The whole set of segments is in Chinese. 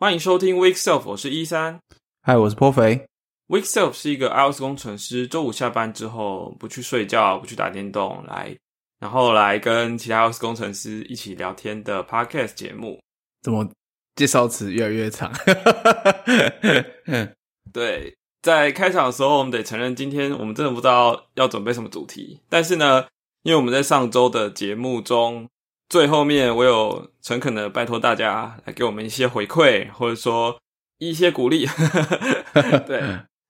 欢迎收听 Week Self，我是一三。嗨，我是颇肥。Week Self 是一个 iOS 工程师，周五下班之后不去睡觉，不去打电动，来，然后来跟其他 iOS 工程师一起聊天的 Podcast 节目。怎么介绍词越来越长？对，在开场的时候，我们得承认，今天我们真的不知道要准备什么主题。但是呢，因为我们在上周的节目中。最后面，我有诚恳的拜托大家来给我们一些回馈，或者说一些鼓励。对，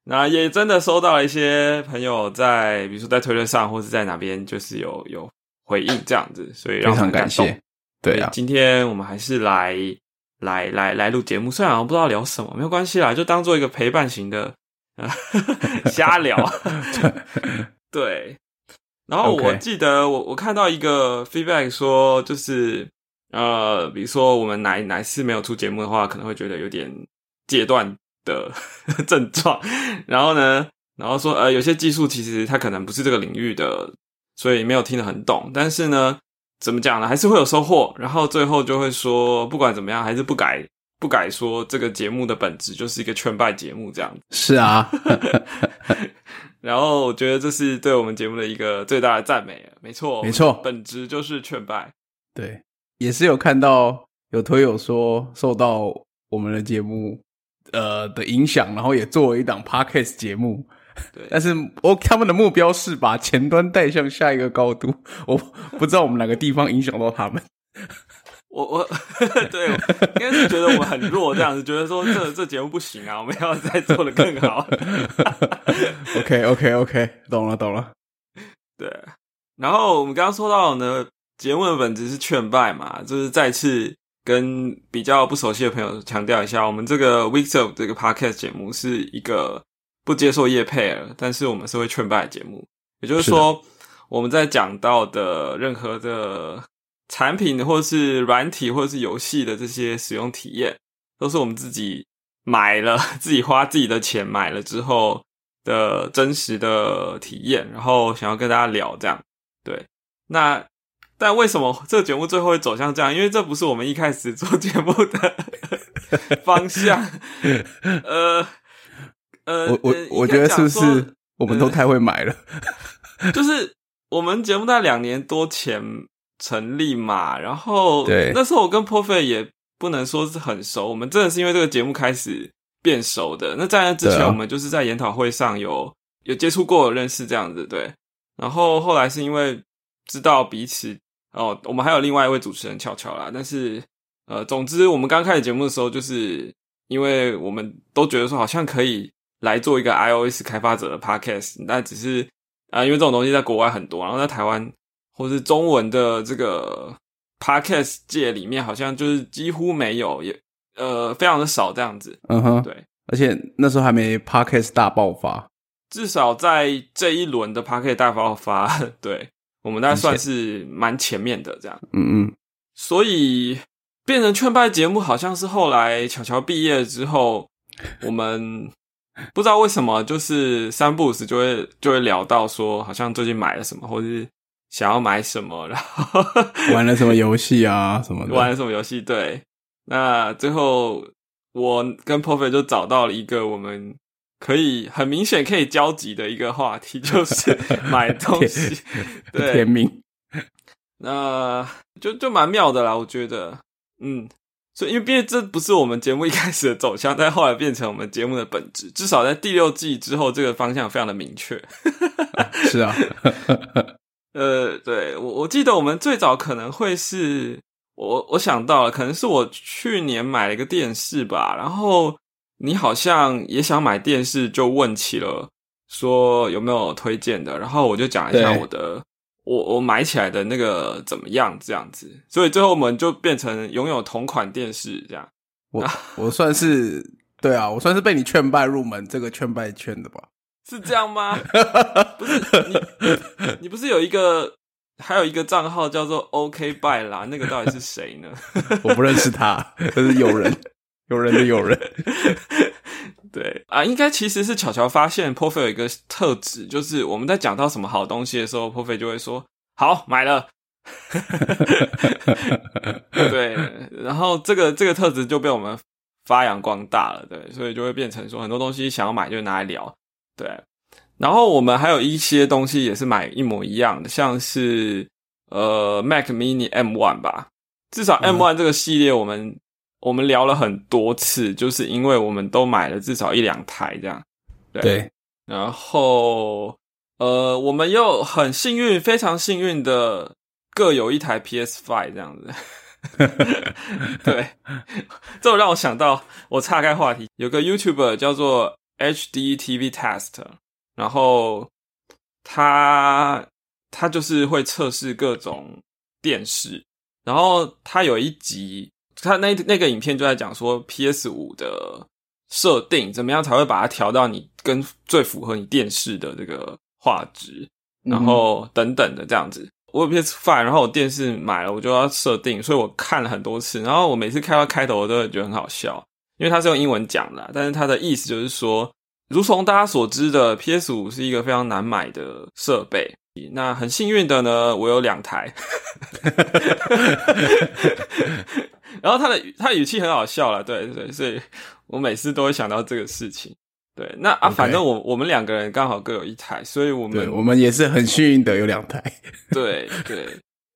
那也真的收到了一些朋友在，比如说在推特上，或是在哪边，就是有有回应这样子，所以非常感谢。对啊，今天我们还是来来来来录节目，虽然我不知道聊什么，没有关系啦，就当做一个陪伴型的 瞎聊。对。然后我记得我我看到一个 feedback 说，就是呃，比如说我们哪哪次没有出节目的话，可能会觉得有点戒断的 症状。然后呢，然后说呃，有些技术其实它可能不是这个领域的，所以没有听得很懂。但是呢，怎么讲呢，还是会有收获。然后最后就会说，不管怎么样，还是不改不改说这个节目的本质就是一个劝败节目这样。是啊。然后我觉得这是对我们节目的一个最大的赞美，没错，没错，本质就是劝败。对，也是有看到有推友说受到我们的节目呃的影响，然后也做了一档 podcast 节目。对，但是我他们的目标是把前端带向下一个高度，我不知道我们哪个地方影响到他们。我我 对，应该是觉得我很弱这样子，觉得说这这节目不行啊，我们要再做的更好。OK OK OK，懂了懂了。对，然后我们刚刚说到呢，节目的本质是劝败嘛，就是再次跟比较不熟悉的朋友强调一下，我们这个 Weeks of 这个 Podcast 节目是一个不接受叶配尔，但是我们是会劝败的节目，也就是说我们在讲到的任何的。产品或是软体或者是游戏的这些使用体验，都是我们自己买了、自己花自己的钱买了之后的真实的体验，然后想要跟大家聊这样。对，那但为什么这个节目最后会走向这样？因为这不是我们一开始做节目的 方向。呃呃，我我我觉得是不是我们都太会买了？就是我们节目在两年多前。成立嘛，然后对那时候我跟 p o f e 也不能说是很熟，我们真的是因为这个节目开始变熟的。那在那之前，我们就是在研讨会上有有接触过、认识这样子，对。然后后来是因为知道彼此哦，我们还有另外一位主持人巧巧啦。但是呃，总之我们刚开始节目的时候，就是因为我们都觉得说好像可以来做一个 iOS 开发者的 Podcast，但只是啊，因为这种东西在国外很多，然后在台湾。或是中文的这个 podcast 界里面，好像就是几乎没有，也呃非常的少这样子。嗯哼，对，而且那时候还没 podcast 大爆发，至少在这一轮的 podcast 大爆发，对我们那算是蛮前面的这样。嗯嗯，所以变成劝败节目，好像是后来巧巧毕业之后，我们不知道为什么，就是三不五时就会就会聊到说，好像最近买了什么，或者是。想要买什么，然后玩了什么游戏啊？什么玩了什么游戏？对，那最后我跟 p o f e 就找到了一个我们可以很明显可以交集的一个话题，就是买东西。对，甜蜜。那就就蛮妙的啦，我觉得，嗯，所以因为毕竟这不是我们节目一开始的走向，但后来变成我们节目的本质。至少在第六季之后，这个方向非常的明确。是啊。呃，对我我记得我们最早可能会是我我想到了，可能是我去年买了一个电视吧，然后你好像也想买电视，就问起了说有没有推荐的，然后我就讲一下我的我我买起来的那个怎么样这样子，所以最后我们就变成拥有同款电视这样。我 我算是对啊，我算是被你劝败入门这个劝败劝的吧。是这样吗？不是你，你不是有一个，还有一个账号叫做 OK 拜啦？那个到底是谁呢？我不认识他，这是有人，有人的有人。对啊，应该其实是巧巧发现 p o f e 有一个特质，就是我们在讲到什么好东西的时候 p o f e 就会说好买了。对，然后这个这个特质就被我们。发扬光大了，对，所以就会变成说很多东西想要买就拿来聊，对。然后我们还有一些东西也是买一模一样的，像是呃 Mac Mini M One 吧，至少 M One 这个系列我们我们聊了很多次，就是因为我们都买了至少一两台这样，对。然后呃，我们又很幸运，非常幸运的各有一台 PS Five 这样子。对，这让我想到，我岔开话题，有个 YouTuber 叫做 HD TV Test，然后它它就是会测试各种电视，然后它有一集，它那那个影片就在讲说 PS 五的设定怎么样才会把它调到你跟最符合你电视的这个画质，然后等等的这样子。我有 PS Five，然后我电视买了，我就要设定，所以我看了很多次。然后我每次看到开头，我都会觉得很好笑，因为它是用英文讲的，但是它的意思就是说，如同大家所知的，PS 五是一个非常难买的设备。那很幸运的呢，我有两台。然后他的他语气很好笑了，对对，所以我每次都会想到这个事情。对，那啊，反正我我们两个人刚好各有一台，所以我们我们也是很幸运的有两台。对对，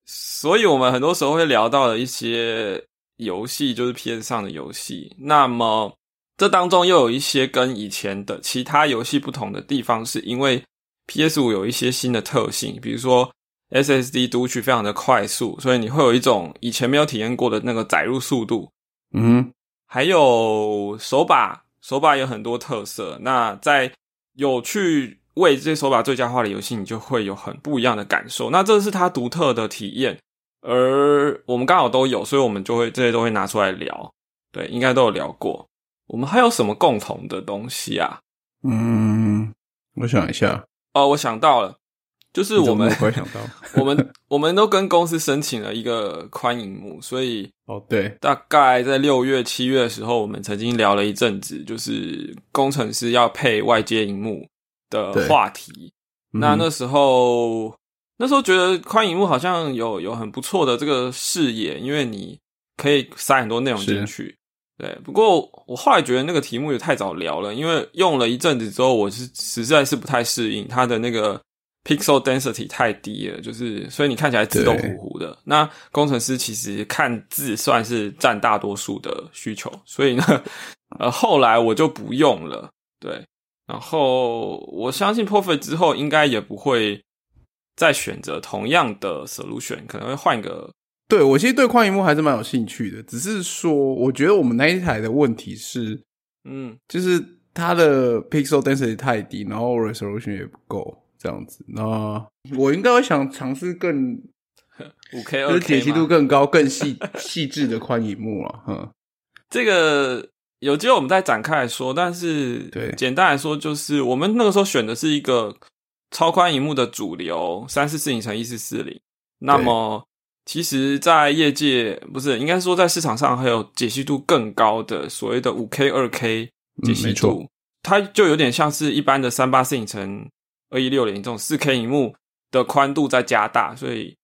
所以我们很多时候会聊到的一些游戏，就是 PS 上的游戏。那么这当中又有一些跟以前的其他游戏不同的地方，是因为 PS 五有一些新的特性，比如说 SSD 读取非常的快速，所以你会有一种以前没有体验过的那个载入速度。嗯，还有手把。手把有很多特色，那在有去为这些手把最佳化的游戏，你就会有很不一样的感受。那这是它独特的体验，而我们刚好都有，所以我们就会这些都会拿出来聊。对，应该都有聊过。我们还有什么共同的东西啊？嗯，我想一下。哦，我想到了。就是我们，想到 我们，我们都跟公司申请了一个宽银幕，所以哦，对，大概在六月、七月的时候，我们曾经聊了一阵子，就是工程师要配外接荧幕的话题。那那时候，那时候觉得宽银幕好像有有很不错的这个视野，因为你可以塞很多内容进去。对，不过我后来觉得那个题目也太早聊了，因为用了一阵子之后，我是实在是不太适应它的那个。Pixel density 太低了，就是所以你看起来自动糊糊的。那工程师其实看字算是占大多数的需求，所以呢，呃，后来我就不用了。对，然后我相信 Perfect 之后应该也不会再选择同样的 solution，可能会换一个。对我其实对宽屏幕还是蛮有兴趣的，只是说我觉得我们那一台的问题是，嗯，就是它的 Pixel density 太低，然后 resolution 也不够。这样子，那我应该会想尝试更 五 K 就是解析度更高、更细细致的宽荧幕了。哈，这个有机会我们再展开来说。但是，对，简单来说，就是我们那个时候选的是一个超宽荧幕的主流三四四零乘一四四零。那么，其实，在业界不是应该说在市场上还有解析度更高的所谓的五 K 二 K 解析度，它就有点像是一般的三八四零乘。二一六零这种四 K 荧幕的宽度在加大，所以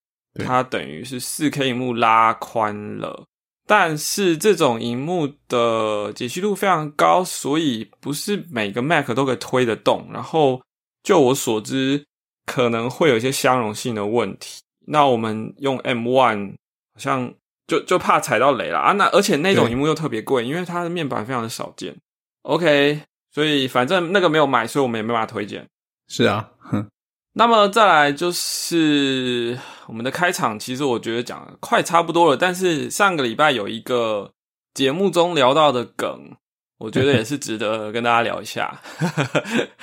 它等于是四 K 荧幕拉宽了。但是这种荧幕的解析度非常高，所以不是每个 Mac 都可以推得动。然后就我所知，可能会有一些相容性的问题。那我们用 M One 好像就就怕踩到雷了啊！那而且那种荧幕又特别贵，因为它的面板非常的少见。OK，所以反正那个没有买，所以我们也没办法推荐。是啊，哼。那么再来就是我们的开场，其实我觉得讲快差不多了。但是上个礼拜有一个节目中聊到的梗，我觉得也是值得跟大家聊一下。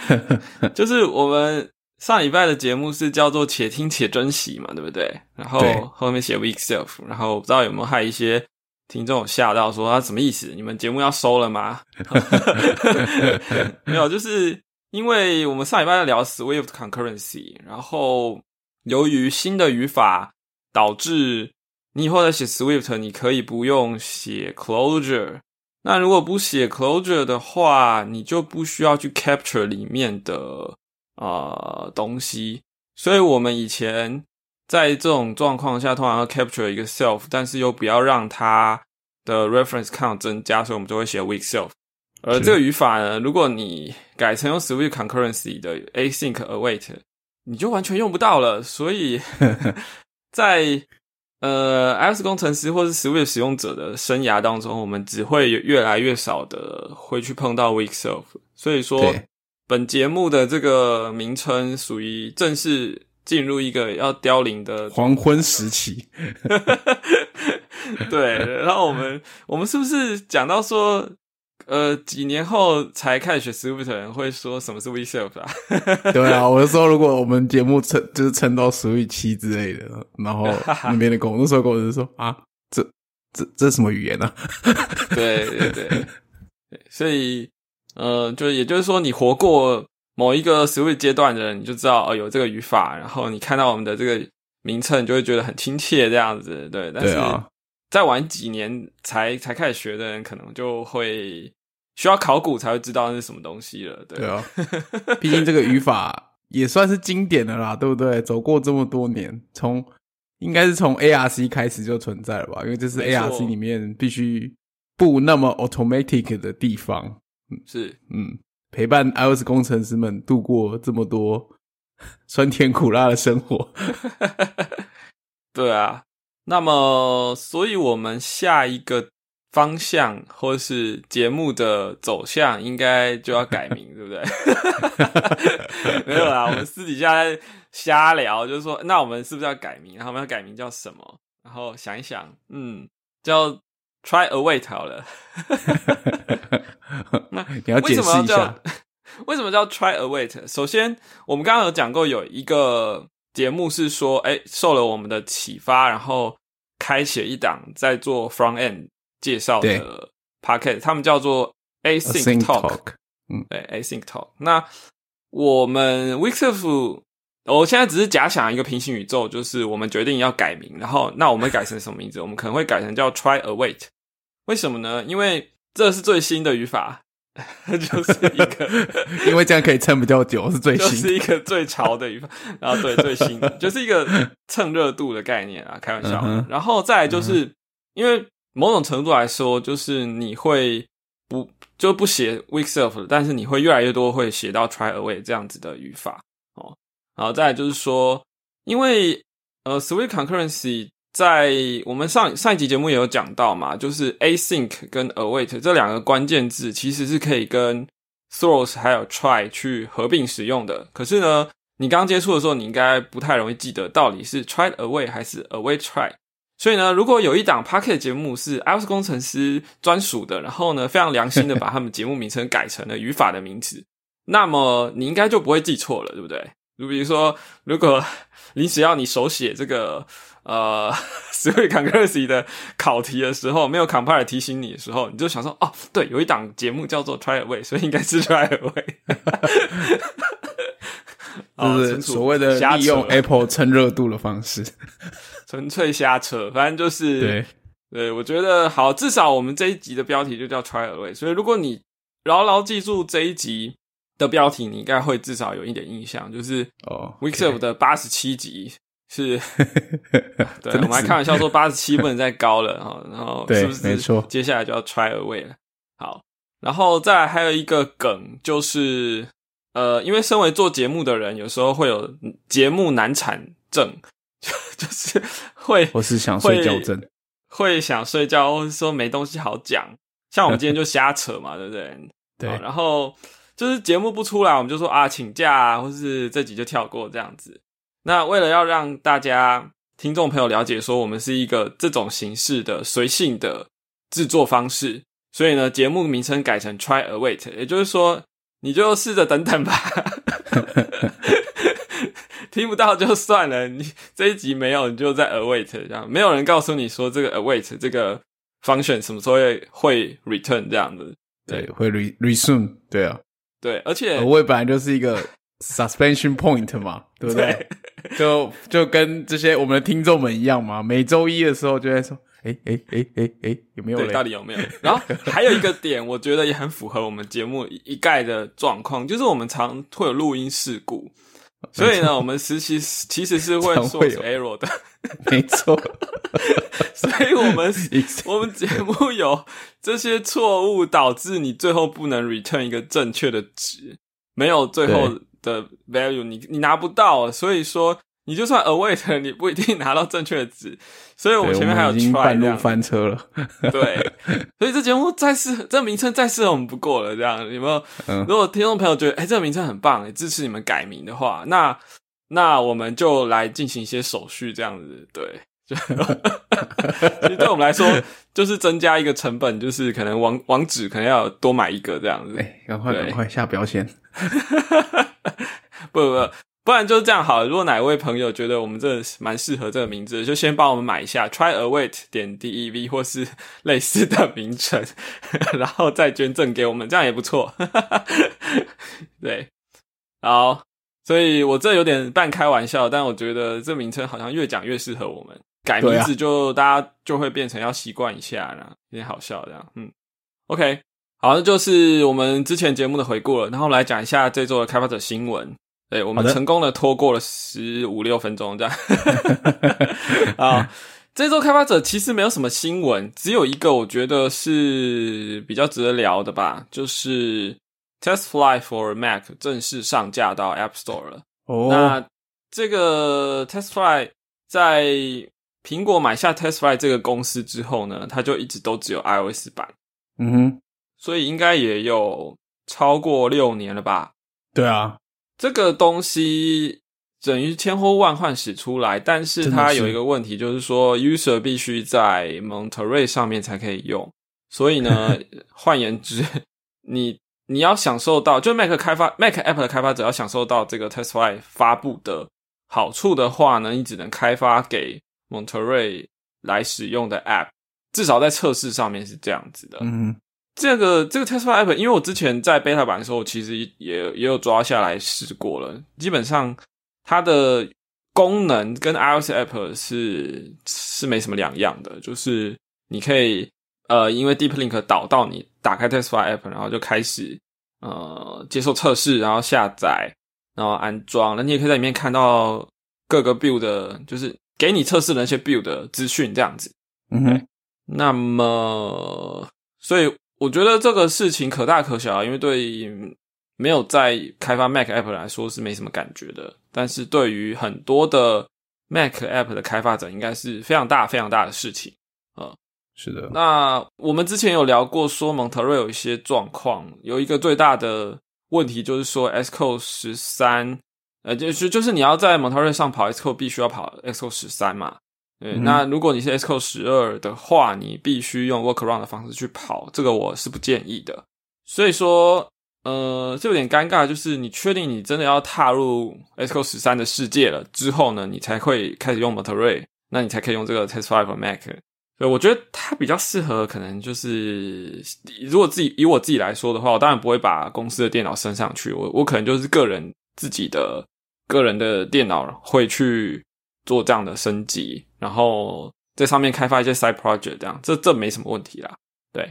就是我们上礼拜的节目是叫做“且听且珍惜”嘛，对不对？然后后面写 “weak self”，然后不知道有没有害一些听众吓到，说他什么意思？你们节目要收了吗？没有，就是。因为我们上礼拜在聊 Swift concurrency，然后由于新的语法导致你以后在写 Swift，你可以不用写 closure。那如果不写 closure 的话，你就不需要去 capture 里面的啊东西。所以我们以前在这种状况下，通常要 capture 一个 self，但是又不要让它的 reference count 增加，所以我们就会写 weak self。而这个语法呢，如果你改成用 Swift concurrency 的 async await，你就完全用不到了。所以 在呃 iOS 工程师或是 Swift 使用者的生涯当中，我们只会越来越少的会去碰到 Week Self。所以说，本节目的这个名称属于正式进入一个要凋零的黄昏时期。对，然后我们我们是不是讲到说？呃，几年后才开始学 Swift 的人会说什么是 We Serve 啊？对啊，我就说如果我们节目撑就是撑到 Swift 七之类的，然后 那边的工那时候工程师说啊，这这这什么语言 呢？对对对，所以呃，就也就是说，你活过某一个 Swift 阶段的人，你就知道哦有这个语法，然后你看到我们的这个名称，就会觉得很亲切这样子。对，但是再晚几年才才开始学的人，可能就会。需要考古才会知道那是什么东西了，对啊，毕竟这个语法也算是经典的啦，对不对？走过这么多年，从应该是从 ARC 开始就存在了吧？因为这是 ARC 里面必须不那么 automatic 的地方，是嗯，陪伴 iOS 工程师们度过这么多酸甜苦辣的生活，对啊。那么，所以我们下一个。方向或是节目的走向，应该就要改名，对不对？没有啦，我们私底下瞎聊，就是说，那我们是不是要改名？然后我们要改名叫什么？然后想一想，嗯，叫 Try Await 好了。那你要解释一下，为什么叫 Try Await？首先，我们刚刚有讲过，有一个节目是说，哎，受了我们的启发，然后开启一档在做 Front End。介绍的 packet，他们叫做 async talk，嗯，对，async talk。那我们 Wixif，我现在只是假想一个平行宇宙，就是我们决定要改名，然后那我们改成什么名字？我们可能会改成叫 try await。为什么呢？因为这是最新的语法，就是一个，因为这样可以撑比较久，是最新，是一个最潮的语法。然后对，最新就是一个蹭热度的概念啊，开玩笑。然后再就是因为。某种程度来说，就是你会不就不写 weak self，但是你会越来越多会写到 try away 这样子的语法哦。然后再就是说，因为呃，Swift concurrency 在我们上上一集节目也有讲到嘛，就是 async 跟 await 这两个关键字其实是可以跟 throws 还有 try 去合并使用的。可是呢，你刚接触的时候，你应该不太容易记得到底是 try away 还是 await try。所以呢，如果有一档 Pocket 节目是 iOS 工程师专属的，然后呢，非常良心的把他们节目名称改成了语法的名字，那么你应该就不会记错了，对不对？就比如说，如果你只要你手写这个呃 s w i concurrency 的考题的时候，没有 compile 提醒你的时候，你就想说，哦，对，有一档节目叫做 Try Away，所以应该是 Try Away，就是所谓的利用 Apple 蹭热度的方式。纯粹瞎扯，反正就是对。对，我觉得好，至少我们这一集的标题就叫 Try Away，所以如果你牢牢记住这一集的标题，你应该会至少有一点印象，就是哦，Weekself 的八十七集是，对，我们还开玩笑说八十七不能再高了哈，然后是不是没错？接下来就要 Try Away 了，好，然后再还有一个梗就是，呃，因为身为做节目的人，有时候会有节目难产症。就 是会，我是想睡觉症，会想睡觉，或者说没东西好讲。像我们今天就瞎扯嘛，对不对？对。然后就是节目不出来，我们就说啊，请假，啊，或是这集就跳过这样子。那为了要让大家听众朋友了解，说我们是一个这种形式的随性的制作方式，所以呢，节目名称改成 Try Await，也就是说，你就试着等等吧。听不到就算了，你这一集没有，你就在 await 这样，没有人告诉你说这个 await 这个 function 什么时候会会 return 这样子，对，会 re resume，对啊，对，而且 await 本来就是一个 suspension point 嘛，对不对？就就跟这些我们的听众们一样嘛，每周一的时候就在说，哎哎哎哎哎，有没有？到底有没有？然后还有一个点，我觉得也很符合我们节目一概的状况，就是我们常会有录音事故。所以呢，我们实习其实是会说 error 的，没错。所以我们我们节目有这些错误，导致你最后不能 return 一个正确的值，没有最后的 value，你你拿不到。所以说，你就算 await，你不一定拿到正确的值。所以我们前面还有 try 半路翻车了。对，所以这节目再适合，这名称再适合我们不过了。这样有没有？如果听众朋友觉得，哎，这个名称很棒，支持你们改名的话，那那我们就来进行一些手续，这样子。对，就 其实对我们来说，就是增加一个成本，就是可能网网址可能要多买一个这样子。哎，赶快赶快下标签。不不不。不然就是这样好了。如果哪位朋友觉得我们这蛮适合这个名字，就先帮我们买一下 try await 点 dev 或是类似的名称，然后再捐赠给我们，这样也不错。对，好，所以我这有点半开玩笑，但我觉得这名称好像越讲越适合我们。改名字就大家就会变成要习惯一下啦，有点好笑这样。嗯，OK，好，那就是我们之前节目的回顾了，然后来讲一下这周的开发者新闻。对，我们成功的拖过了十五六分钟这样。啊，这周开发者其实没有什么新闻，只有一个我觉得是比较值得聊的吧，就是 TestFly for Mac 正式上架到 App Store 了。哦，那这个 TestFly 在苹果买下 TestFly 这个公司之后呢，它就一直都只有 iOS 版。嗯哼，所以应该也有超过六年了吧？对啊。这个东西等于千呼万唤始出来，但是它有一个问题，就是说，user 必须在 Monterey 上面才可以用。所以呢，换言之，你你要享受到，就 Mac 开发 Mac App 的开发者要享受到这个 TestFly 发布的好处的话呢，你只能开发给 Monterey 来使用的 App，至少在测试上面是这样子的。嗯。这个这个 Tesla App，因为我之前在 beta 版的时候，其实也也有抓下来试过了。基本上它的功能跟 iOS App 是是没什么两样的，就是你可以呃，因为 Deep Link 导到你打开 Tesla App，然后就开始呃接受测试，然后下载，然后安装。那你也可以在里面看到各个 build，就是给你测试的那些 build 的资讯这样子。嗯哼，那么所以。我觉得这个事情可大可小啊，因为对没有在开发 Mac App 来说是没什么感觉的，但是对于很多的 Mac App 的开发者，应该是非常大、非常大的事情啊。是的，那我们之前有聊过，说蒙特瑞有一些状况，有一个最大的问题就是说 Xcode 十三，呃，就是就是你要在蒙特瑞上跑 Xcode，必须要跑 Xcode 十三嘛。对，那如果你是 S Code 十二的话，你必须用 Workaround 的方式去跑，这个我是不建议的。所以说，呃，这有点尴尬，就是你确定你真的要踏入 S Code 十三的世界了之后呢，你才会开始用 Monterey，那你才可以用这个 Test Five Mac。所以我觉得它比较适合，可能就是如果自己以我自己来说的话，我当然不会把公司的电脑升上去，我我可能就是个人自己的个人的电脑会去。做这样的升级，然后在上面开发一些 side project，这样这这没什么问题啦。对，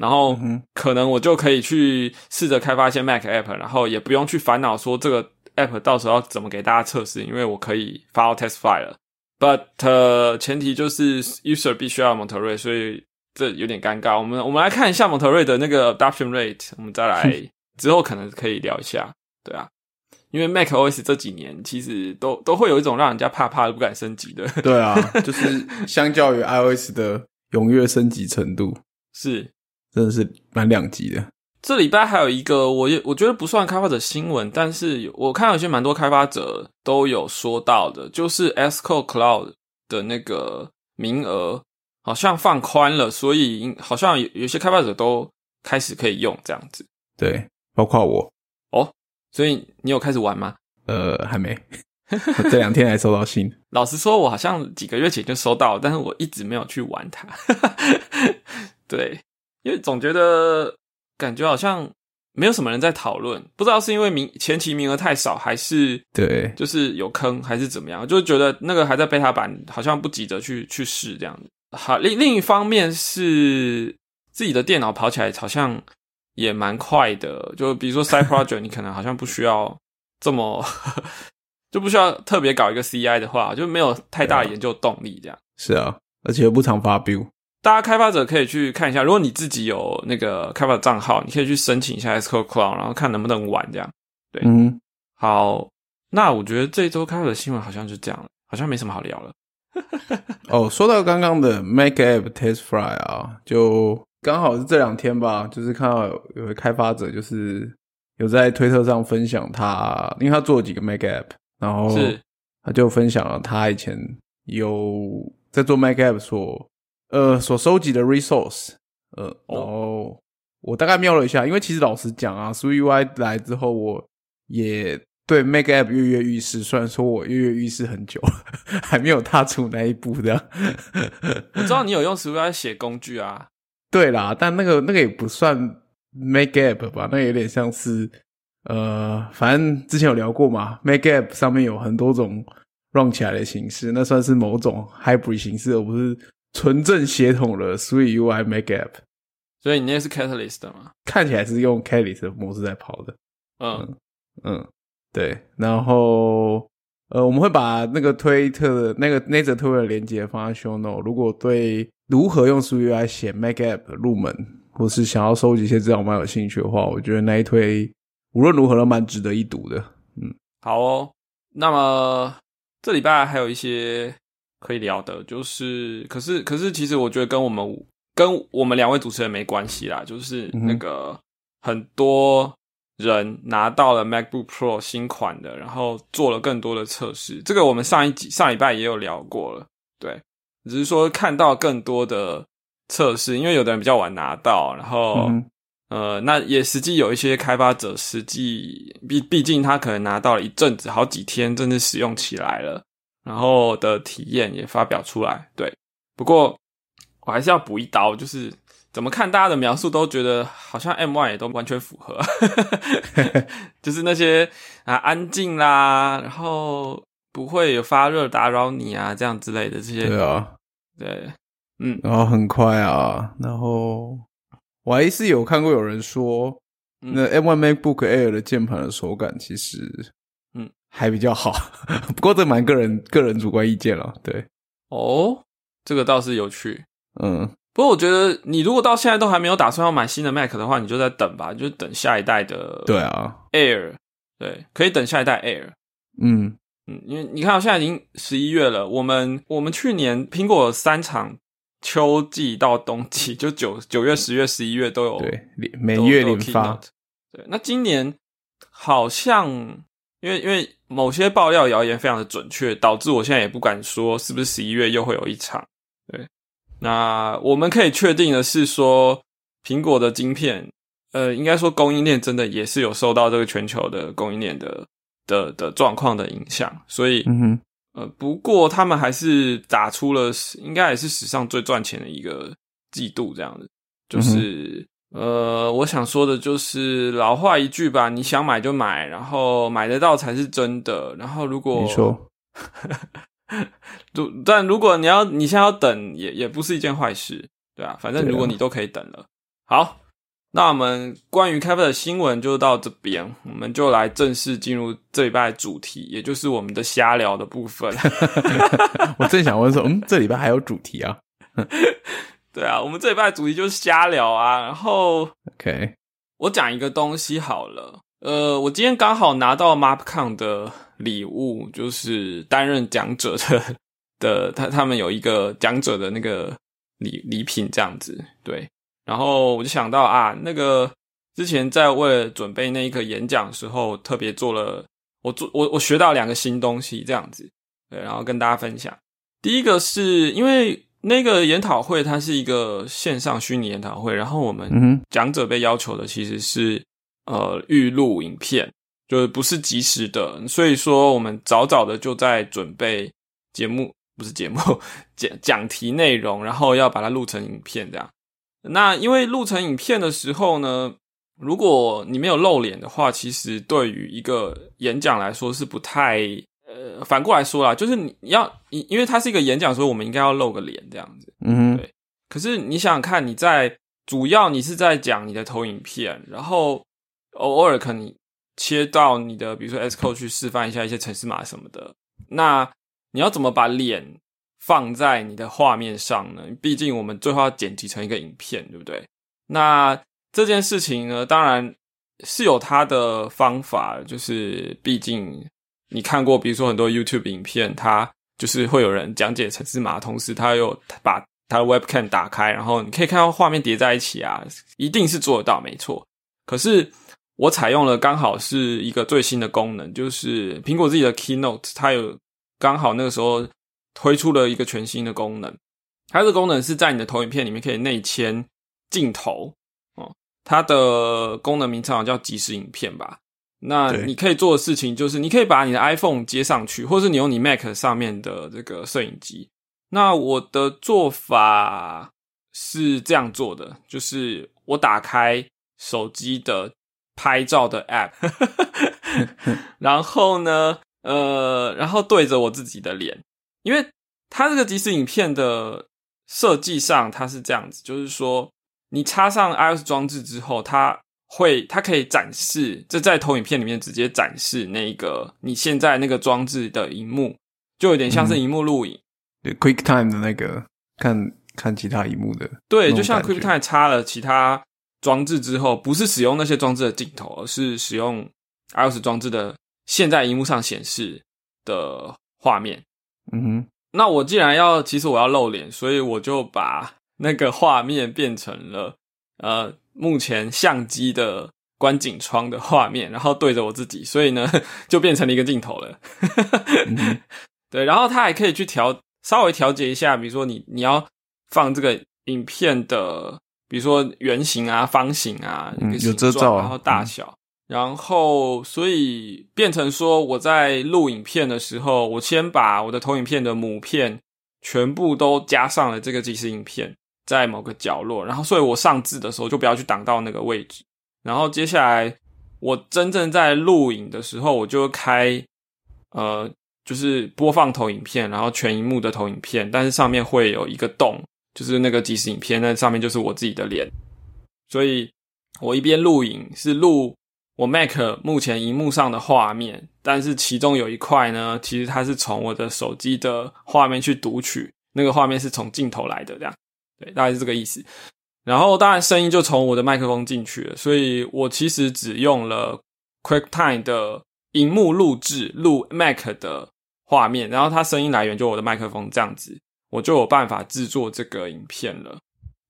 然后可能我就可以去试着开发一些 Mac app，然后也不用去烦恼说这个 app 到时候要怎么给大家测试，因为我可以发到 test file。But 前提就是 user 必须要 Monterey，所以这有点尴尬。我们我们来看一下 Monterey 的那个 adoption rate，我们再来 之后可能可以聊一下。对啊。因为 Mac OS 这几年其实都都会有一种让人家怕怕的不敢升级的。对啊，就是相较于 iOS 的踊跃升级程度，是真的是蛮两极的。这礼拜还有一个，我也我觉得不算开发者新闻，但是我看有些蛮多开发者都有说到的，就是 S Code Cloud 的那个名额好像放宽了，所以好像有有些开发者都开始可以用这样子。对，包括我。所以你有开始玩吗？呃，还没，这两天才收到信。老实说，我好像几个月前就收到，但是我一直没有去玩它。对，因为总觉得感觉好像没有什么人在讨论，不知道是因为名前期名额太少，还是对，就是有坑，还是怎么样？就觉得那个还在贝塔版，好像不急着去去试这样子。好，另另一方面是自己的电脑跑起来好像。也蛮快的，就比如说 side project，你可能好像不需要这么 就不需要特别搞一个 CI 的话，就没有太大的研究动力这样。是啊，而且又不常发 build。大家开发者可以去看一下，如果你自己有那个开发账号，你可以去申请一下 SQL Cloud，然后看能不能玩这样。对，嗯，好，那我觉得这周开发的新闻好像就这样了，好像没什么好聊了。哦，说到刚刚的 Make App Test Fly 啊，就刚好是这两天吧，就是看到有个开发者就是有在推特上分享他，因为他做了几个 Make App，然后是他就分享了他以前有在做 Make App 所呃所收集的 resource，呃，然后我大概瞄了一下，因为其实老实讲啊 s w e UI 来之后，我也对 Make App 跃跃欲试，虽然说我跃跃欲试很久，还没有踏出那一步这样。我知道你有用 s w i 写工具啊，对啦，但那个那个也不算 Make App 吧，那有点像是呃，反正之前有聊过嘛，Make App 上面有很多种 run 起来的形式，那算是某种 hybrid 形式，而不是纯正协同的 s w e UI Make App。所以你那是 Catalyst 吗？看起来是用 Catalyst 的模式在跑的。嗯嗯，对，然后呃，我们会把那个推特的那个那则推文的链接放在 Show Note。如果对如何用 SwiftUI 写 Make App 入门，或是想要收集一些资料蛮有兴趣的话，我觉得那一推无论如何都蛮值得一读的。嗯，好哦。那么这礼拜还有一些可以聊的，就是可是可是其实我觉得跟我们跟我们两位主持人没关系啦，就是那个很多。人拿到了 MacBook Pro 新款的，然后做了更多的测试。这个我们上一集上礼拜也有聊过了，对，只是说看到更多的测试，因为有的人比较晚拿到，然后呃，那也实际有一些开发者实际毕毕竟他可能拿到了一阵子，好几天真的使用起来了，然后的体验也发表出来。对，不过我还是要补一刀，就是。怎么看大家的描述都觉得好像 M One 也都完全符合，就是那些啊安静啦，然后不会有发热打扰你啊这样之类的这些。对啊，对，嗯，然后很快啊，然后我还是有看过有人说，那 M One MacBook Air 的键盘的手感其实嗯。还比较好，不过这蛮个人个人主观意见了。对，哦，这个倒是有趣，嗯。不过我觉得，你如果到现在都还没有打算要买新的 Mac 的话，你就在等吧，就等下一代的。对啊，Air，对，可以等下一代 Air。嗯嗯，因为你看，现在已经十一月了，我们我们去年苹果三场秋季到冬季，就九九月、十月、十一月都有，对，每月连发。对，那今年好像因为因为某些爆料谣言非常的准确，导致我现在也不敢说是不是十一月又会有一场。对。那我们可以确定的是，说苹果的晶片，呃，应该说供应链真的也是有受到这个全球的供应链的的的状况的影响，所以，嗯哼。呃，不过他们还是打出了应该也是史上最赚钱的一个季度，这样子，就是呃，我想说的就是老话一句吧，你想买就买，然后买得到才是真的，然后如果没错。如但如果你要你现在要等，也也不是一件坏事，对啊，反正如果你都可以等了，好，那我们关于开发的新闻就到这边，我们就来正式进入这礼拜主题，也就是我们的瞎聊的部分。我正想问说，嗯，这礼拜还有主题啊？对啊，我们这礼拜主题就是瞎聊啊。然后，OK，我讲一个东西好了。呃，我今天刚好拿到 MapCon 的礼物，就是担任讲者的 的他他们有一个讲者的那个礼礼品这样子，对。然后我就想到啊，那个之前在为了准备那一个演讲的时候，特别做了我做我我学到两个新东西这样子，对，然后跟大家分享。第一个是因为那个研讨会它是一个线上虚拟研讨会，然后我们讲者被要求的其实是。呃，预录影片就是不是及时的，所以说我们早早的就在准备节目，不是节目 讲讲题内容，然后要把它录成影片这样。那因为录成影片的时候呢，如果你没有露脸的话，其实对于一个演讲来说是不太呃，反过来说啦，就是你要因因为它是一个演讲，所以我们应该要露个脸这样子。嗯，对。可是你想想看，你在主要你是在讲你的投影片，然后。偶尔可能切到你的比如说 S code 去示范一下一些程式码什么的。那你要怎么把脸放在你的画面上呢？毕竟我们最后要剪辑成一个影片，对不对？那这件事情呢，当然是有它的方法，就是毕竟你看过，比如说很多 YouTube 影片，它就是会有人讲解程式码，同时他又把他的 Webcam 打开，然后你可以看到画面叠在一起啊，一定是做得到，没错。可是我采用了刚好是一个最新的功能，就是苹果自己的 Keynote，它有刚好那个时候推出了一个全新的功能，它这个功能是在你的投影片里面可以内嵌镜头哦，它的功能名称好像叫即时影片吧。那你可以做的事情就是，你可以把你的 iPhone 接上去，或是你用你 Mac 上面的这个摄影机。那我的做法是这样做的，就是我打开手机的拍照的 App，然后呢，呃，然后对着我自己的脸，因为它这个即时影片的设计上它是这样子，就是说你插上 iOS 装置之后，它会它可以展示，这在投影片里面直接展示那个你现在那个装置的荧幕，就有点像是荧幕录影。对，QuickTime 的那个看看其他荧幕的，对，就像 QuickTime 插了其他装置之后，不是使用那些装置的镜头，而是使用 iOS 装置的现在荧幕上显示的画面。嗯哼，那我既然要，其实我要露脸，所以我就把那个画面变成了呃，目前相机的观景窗的画面，然后对着我自己，所以呢，就变成了一个镜头了。对，然后它还可以去调。稍微调节一下，比如说你你要放这个影片的，比如说圆形啊、方形啊，有遮罩，然后大小，然后所以变成说我在录影片的时候，我先把我的投影片的母片全部都加上了这个即时影片在某个角落，然后所以我上字的时候就不要去挡到那个位置，然后接下来我真正在录影的时候，我就开呃。就是播放投影片，然后全荧幕的投影片，但是上面会有一个洞，就是那个即时影片，那上面就是我自己的脸。所以我一边录影是录我 Mac 目前荧幕上的画面，但是其中有一块呢，其实它是从我的手机的画面去读取，那个画面是从镜头来的，这样对，大概是这个意思。然后当然声音就从我的麦克风进去了，所以我其实只用了 QuickTime 的荧幕录制录 Mac 的。画面，然后它声音来源就我的麦克风这样子，我就有办法制作这个影片了。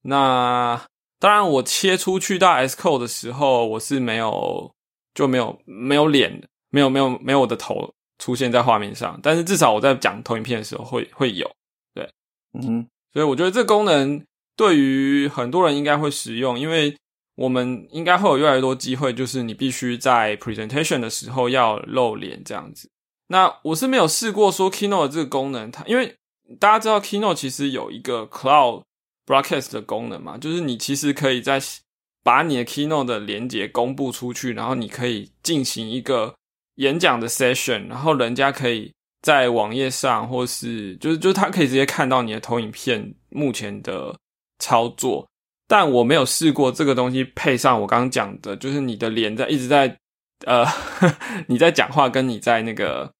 那当然，我切出去到 S code 的时候，我是没有就没有没有脸，没有没有没有我的头出现在画面上。但是至少我在讲投影片的时候会会有，对，嗯，所以我觉得这功能对于很多人应该会使用，因为我们应该会有越来越多机会，就是你必须在 presentation 的时候要露脸这样子。那我是没有试过说 Keynote 这个功能，它因为大家知道 Keynote 其实有一个 Cloud Broadcast 的功能嘛，就是你其实可以在把你的 Keynote 的连接公布出去，然后你可以进行一个演讲的 session，然后人家可以在网页上或是就是就是他可以直接看到你的投影片目前的操作，但我没有试过这个东西配上我刚刚讲的，就是你的脸在一直在呃 你在讲话，跟你在那个。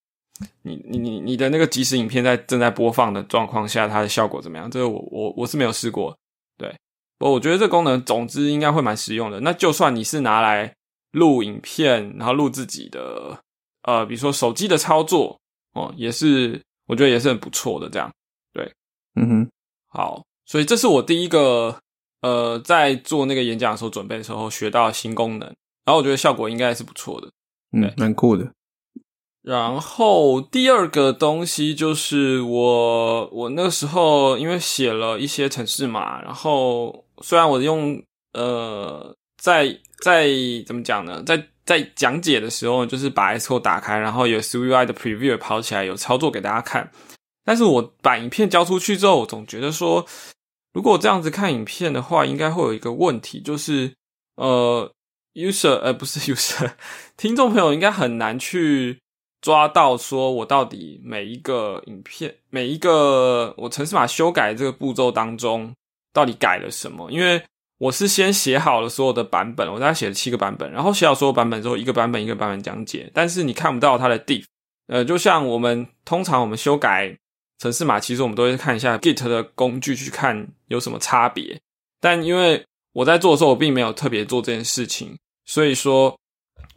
你你你你的那个即时影片在正在播放的状况下，它的效果怎么样？这个我我我是没有试过，对，我我觉得这功能总之应该会蛮实用的。那就算你是拿来录影片，然后录自己的，呃，比如说手机的操作哦，也是我觉得也是很不错的。这样，对，嗯哼，好，所以这是我第一个呃，在做那个演讲的时候准备的时候学到新功能，然后我觉得效果应该是不错的，嗯，蛮酷的。然后第二个东西就是我我那个时候因为写了一些程式码，然后虽然我用呃在在怎么讲呢，在在讲解的时候就是把 so 打开，然后有 SVI 的 preview 跑起来，有操作给大家看。但是我把影片交出去之后，我总觉得说，如果这样子看影片的话，应该会有一个问题，就是呃 user 呃不是 user 听众朋友应该很难去。抓到说，我到底每一个影片，每一个我程式码修改这个步骤当中，到底改了什么？因为我是先写好了所有的版本，我大概写了七个版本，然后写好所有版本之后，一个版本一个版本讲解，但是你看不到它的 diff，呃，就像我们通常我们修改程式码，其实我们都会看一下 Git 的工具去看有什么差别，但因为我在做的时候，我并没有特别做这件事情，所以说，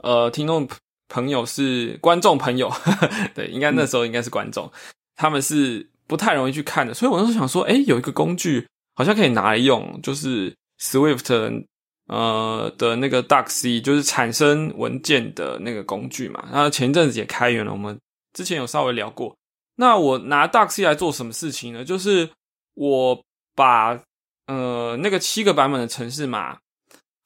呃，听众朋友是观众朋友，对，应该那时候应该是观众，他们是不太容易去看的，所以我那时候想说，哎，有一个工具好像可以拿来用，就是。Swift 呃的那个 Duckc 就是产生文件的那个工具嘛，然后前阵子也开源了，我们之前有稍微聊过。那我拿 Duckc 来做什么事情呢？就是我把呃那个七个版本的程式码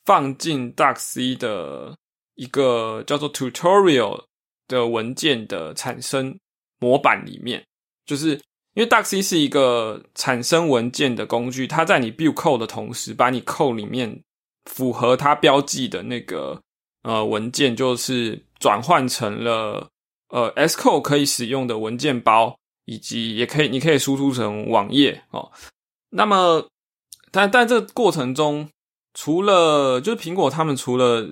放进 Duckc 的一个叫做 Tutorial 的文件的产生模板里面，就是。因为 Duckc 是一个产生文件的工具，它在你 build code 的同时，把你 code 里面符合它标记的那个呃文件，就是转换成了呃 S code 可以使用的文件包，以及也可以你可以输出成网页哦。那么，但但这过程中，除了就是苹果他们除了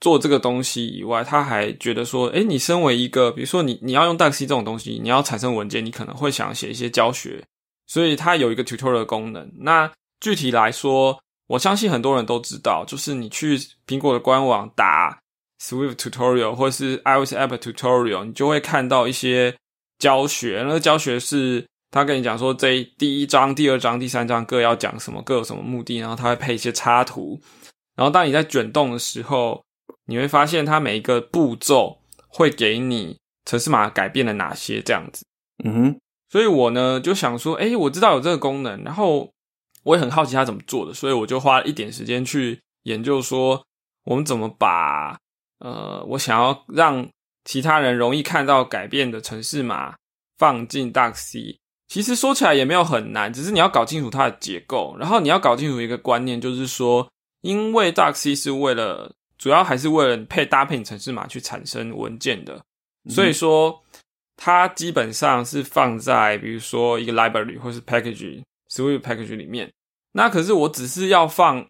做这个东西以外，他还觉得说，哎，你身为一个，比如说你你要用 Duckc 这种东西，你要产生文件，你可能会想写一些教学，所以它有一个 tutorial 的功能。那具体来说，我相信很多人都知道，就是你去苹果的官网打 Swift tutorial 或是 iOS app tutorial，你就会看到一些教学。那个教学是他跟你讲说，这第一章、第二章、第三章各要讲什么，各有什么目的，然后他会配一些插图，然后当你在卷动的时候。你会发现它每一个步骤会给你城市码改变了哪些这样子，嗯哼，所以我呢就想说，哎，我知道有这个功能，然后我也很好奇它怎么做的，所以我就花了一点时间去研究，说我们怎么把呃我想要让其他人容易看到改变的城市码放进 Duckc。其实说起来也没有很难，只是你要搞清楚它的结构，然后你要搞清楚一个观念，就是说，因为 Duckc 是为了主要还是为了配搭配城市码去产生文件的，所以说它基本上是放在比如说一个 library 或是 package Swift package 里面。那可是我只是要放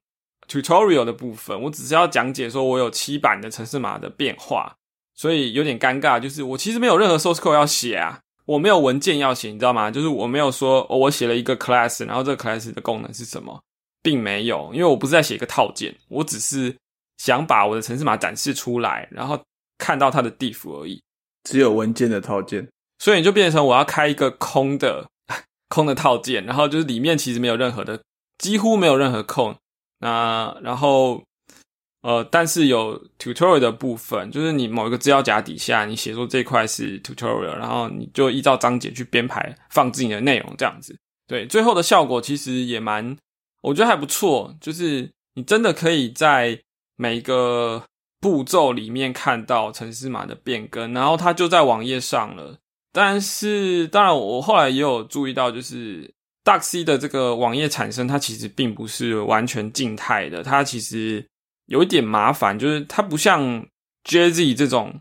tutorial 的部分，我只是要讲解说我有七版的城市码的变化，所以有点尴尬，就是我其实没有任何 source code 要写啊，我没有文件要写，你知道吗？就是我没有说我写了一个 class，然后这个 class 的功能是什么，并没有，因为我不是在写一个套件，我只是。想把我的城市码展示出来，然后看到它的地府而已，只有文件的套件，所以你就变成我要开一个空的 空的套件，然后就是里面其实没有任何的，几乎没有任何空。那然后呃，但是有 tutorial 的部分，就是你某一个资料夹底下，你写作这块是 tutorial，然后你就依照章节去编排放置你的内容，这样子。对，最后的效果其实也蛮，我觉得还不错，就是你真的可以在。每一个步骤里面看到城市码的变更，然后它就在网页上了。但是，当然，我后来也有注意到，就是 Duckc 的这个网页产生，它其实并不是完全静态的，它其实有一点麻烦，就是它不像 Jz 这种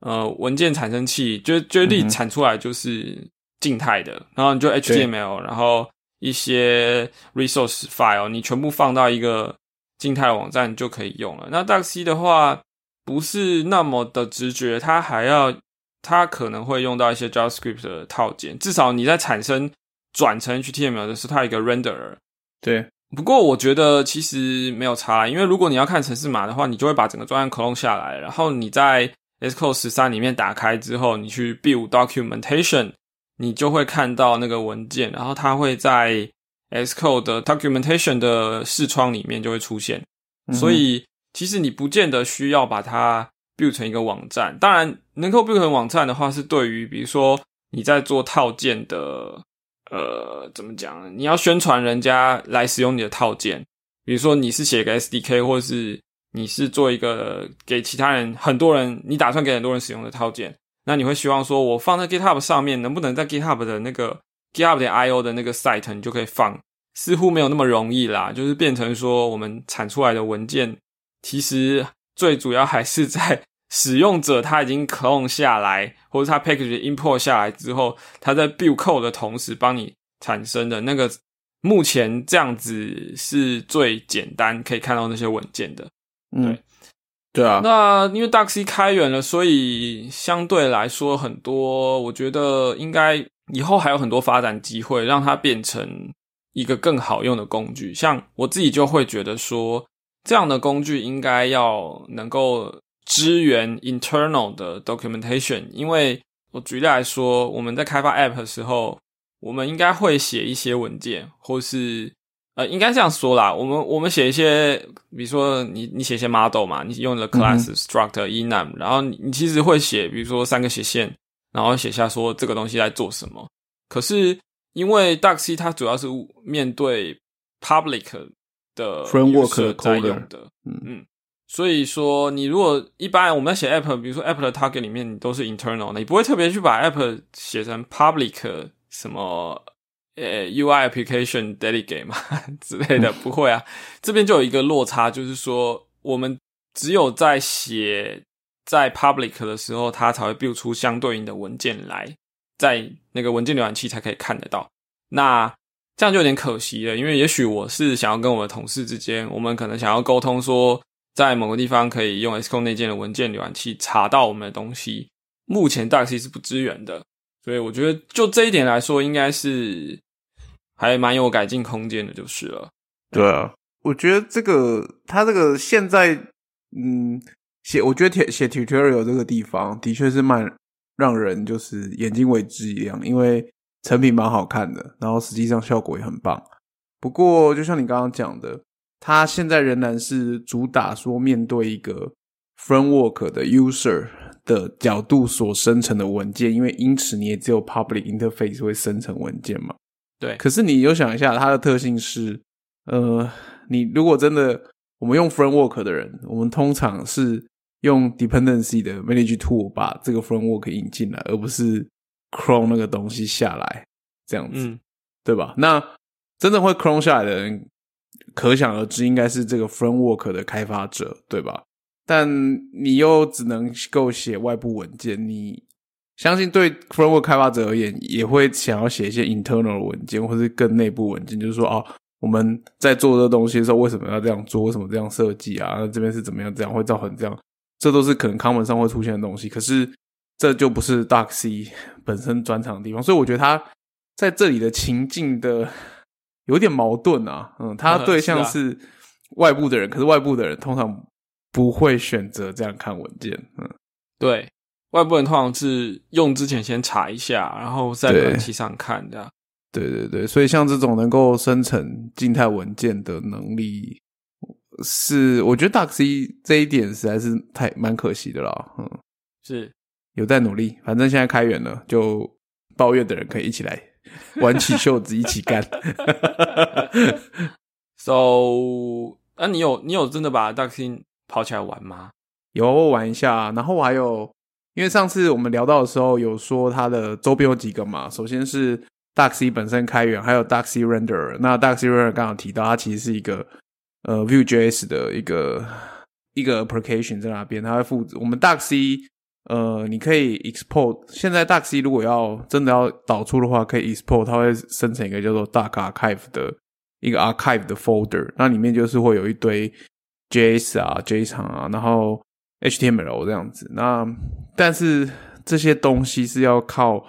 呃文件产生器，J Jz 产出来就是静态的，然后你就 HTML，然后一些 resource file，你全部放到一个。静态网站就可以用了。那 Duckc 的话不是那么的直觉，它还要它可能会用到一些 JavaScript 的套件。至少你在产生转成 HTML 的时候，它有一个 renderer。对，不过我觉得其实没有差，因为如果你要看城市码的话，你就会把整个专案 clone 下来，然后你在 Xcode 十三里面打开之后，你去 build documentation，你就会看到那个文件，然后它会在。Xcode 的 documentation 的视窗里面就会出现，所以其实你不见得需要把它 build 成一个网站。当然，能够 build 成网站的话，是对于比如说你在做套件的，呃，怎么讲？你要宣传人家来使用你的套件，比如说你是写个 SDK，或者是你是做一个给其他人很多人，你打算给很多人使用的套件，那你会希望说我放在 GitHub 上面，能不能在 GitHub 的那个 GitHub 点 IO 的那个 site 你就可以放，似乎没有那么容易啦。就是变成说，我们产出来的文件，其实最主要还是在 使用者他已经 clone 下来，或者他 package import 下来之后，他在 build code 的同时帮你产生的那个目前这样子是最简单可以看到那些文件的。对，对啊。那因为 C 开源了，所以相对来说很多，我觉得应该以后还有很多发展机会，让它变成一个更好用的工具。像我自己就会觉得说，这样的工具应该要能够支援 internal 的 documentation。因为我举例来说，我们在开发 app 的时候，我们应该会写一些文件，或是。呃，应该这样说啦。我们我们写一些，比如说你你写一些 model 嘛，你用了 class struct enum，然后你你其实会写，比如说三个斜线，然后写下说这个东西在做什么。可是因为 C 它主要是面对 public 的 framework 在用的，嗯嗯，所以说你如果一般我们在写 app，比如说 app 的 target 里面你都是 internal，你不会特别去把 app 写成 public 什么。呃，UI application delegate 嘛 之类的，不会啊。这边就有一个落差，就是说，我们只有在写在 public 的时候，它才会 build 出相对应的文件来，在那个文件浏览器才可以看得到。那这样就有点可惜了，因为也许我是想要跟我的同事之间，我们可能想要沟通，说在某个地方可以用 s c o 内建的文件浏览器查到我们的东西，目前 Dux 是不支援的。所以我觉得就这一点来说，应该是。还蛮有改进空间的，就是了。对啊，我觉得这个它这个现在，嗯，写我觉得写 tutorial 这个地方的确是蛮让人就是眼睛为之一亮，因为成品蛮好看的，然后实际上效果也很棒。不过就像你刚刚讲的，它现在仍然是主打说面对一个 framework 的 user 的角度所生成的文件，因为因此你也只有 public interface 会生成文件嘛。对，可是你又想一下，它的特性是，呃，你如果真的我们用 framework 的人，我们通常是用 dependency 的 manage tool 把这个 framework 引进来，而不是 clone 那个东西下来，这样子，对吧？那真正会 clone 下来的人，可想而知，应该是这个 framework 的开发者，对吧？但你又只能够写外部文件，你。相信对 framework 开发者而言，也会想要写一些 internal 文件，或是更内部文件，就是说，哦，我们在做这东西的时候，为什么要这样做？为什么这样设计啊？那这边是怎么样？这样会造成这样？这都是可能 common 上会出现的东西。可是，这就不是 Dark C 本身专长的地方，所以我觉得他在这里的情境的有点矛盾啊。嗯，他 对象是外部的人，可是外部的人通常不会选择这样看文件。嗯，对。外部人通常是用之前先查一下，然后在浏览器上看的。对对对，所以像这种能够生成静态文件的能力，是我觉得 Duck C 这一点实在是太蛮可惜的啦。嗯，是有在努力，反正现在开源了，就抱怨的人可以一起来 挽起袖子一起干。So，那你有你有真的把 Duck C 跑起来玩吗？有玩一下，然后我还有。因为上次我们聊到的时候，有说它的周边有几个嘛？首先是 Duck C 本身开源，还有 Duck C Render。那 Duck C Render 刚好提到，它其实是一个呃 Vue.js 的一个一个 application 在那边，它会负责我们 DocC。呃，你可以 export。现在 DocC 如果要真的要导出的话，可以 export，它会生成一个叫做 Doc Archive 的一个 archive 的 folder，那里面就是会有一堆 JS 啊、JSON 啊，然后 HTML 这样子。那但是这些东西是要靠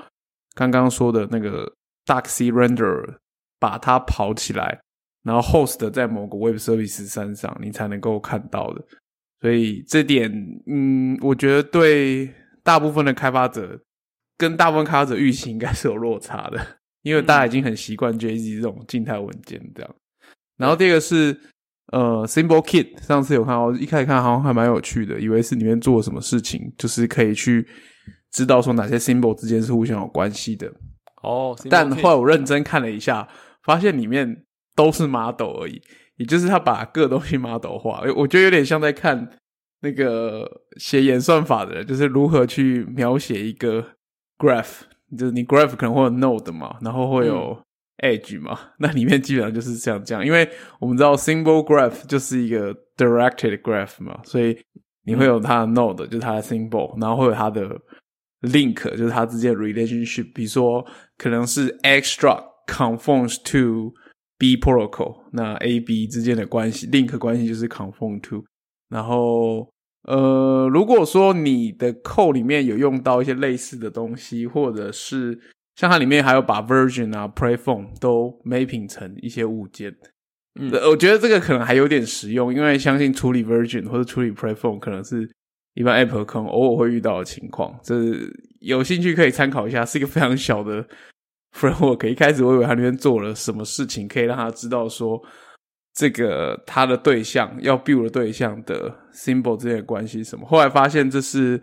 刚刚说的那个 DocC render 把它跑起来，然后 host 在某个 Web Service 身上，你才能够看到的。所以这点，嗯，我觉得对大部分的开发者跟大部分开发者预期应该是有落差的，因为大家已经很习惯 JZ 这种静态文件这样。然后第二个是。呃，Symbol Kit 上次有看到，一开始看好像还蛮有趣的，以为是里面做了什么事情，就是可以去知道说哪些 symbol 之间是互相有关系的。哦，但后来我认真看了一下，发现里面都是 model 而已，也就是他把各东西 model 化。我觉得有点像在看那个写演算法的人，就是如何去描写一个 graph，就是你 graph 可能会有 node 嘛，然后会有。Edge 嘛，那里面基本上就是像这样，因为我们知道 symbol graph 就是一个 directed graph 嘛，所以你会有它的 node，就是它的 symbol，然后会有它的 link，就是它之间的 relationship，比如说可能是 extract conforms to B protocol，那 A B 之间的关系，link 关系就是 conform to。然后，呃，如果说你的 code 里面有用到一些类似的东西，或者是像它里面还有把 version 啊、preform 都 mapping 成一些物件，嗯我觉得这个可能还有点实用，因为相信处理 version 或者处理 preform 可能是一般 app 可能偶尔会遇到的情况。这有兴趣可以参考一下，是一个非常小的 framework。一开始我以为他那边做了什么事情，可以让他知道说这个他的对象要 build 的对象的 symbol 之间的关系什么。后来发现这是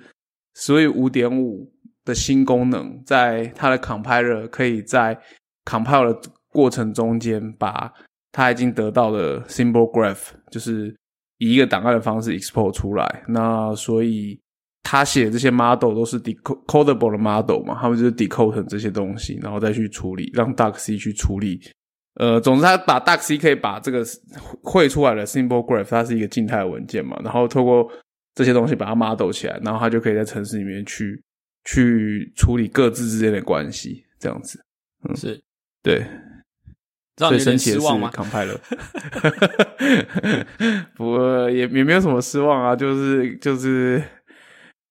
所以五点五的新功能，在它的 compiler 可以在 compile 的过程中间把他已经得到的 symbol graph，就是以一个档案的方式 export 出来。那所以他写的这些 model 都是 decodable 的 model 嘛，他们就是 decode 成这些东西，然后再去处理，让 DuckC 去处理。呃，总之，他把 DuckC 可以把这个绘出来的 symbol graph，它是一个静态的文件嘛，然后透过这些东西把它 model 起来，然后它就可以在城市里面去去处理各自之间的关系，这样子。嗯是对，最神奇的是失望吗？compiler，不过也也没有什么失望啊，就是就是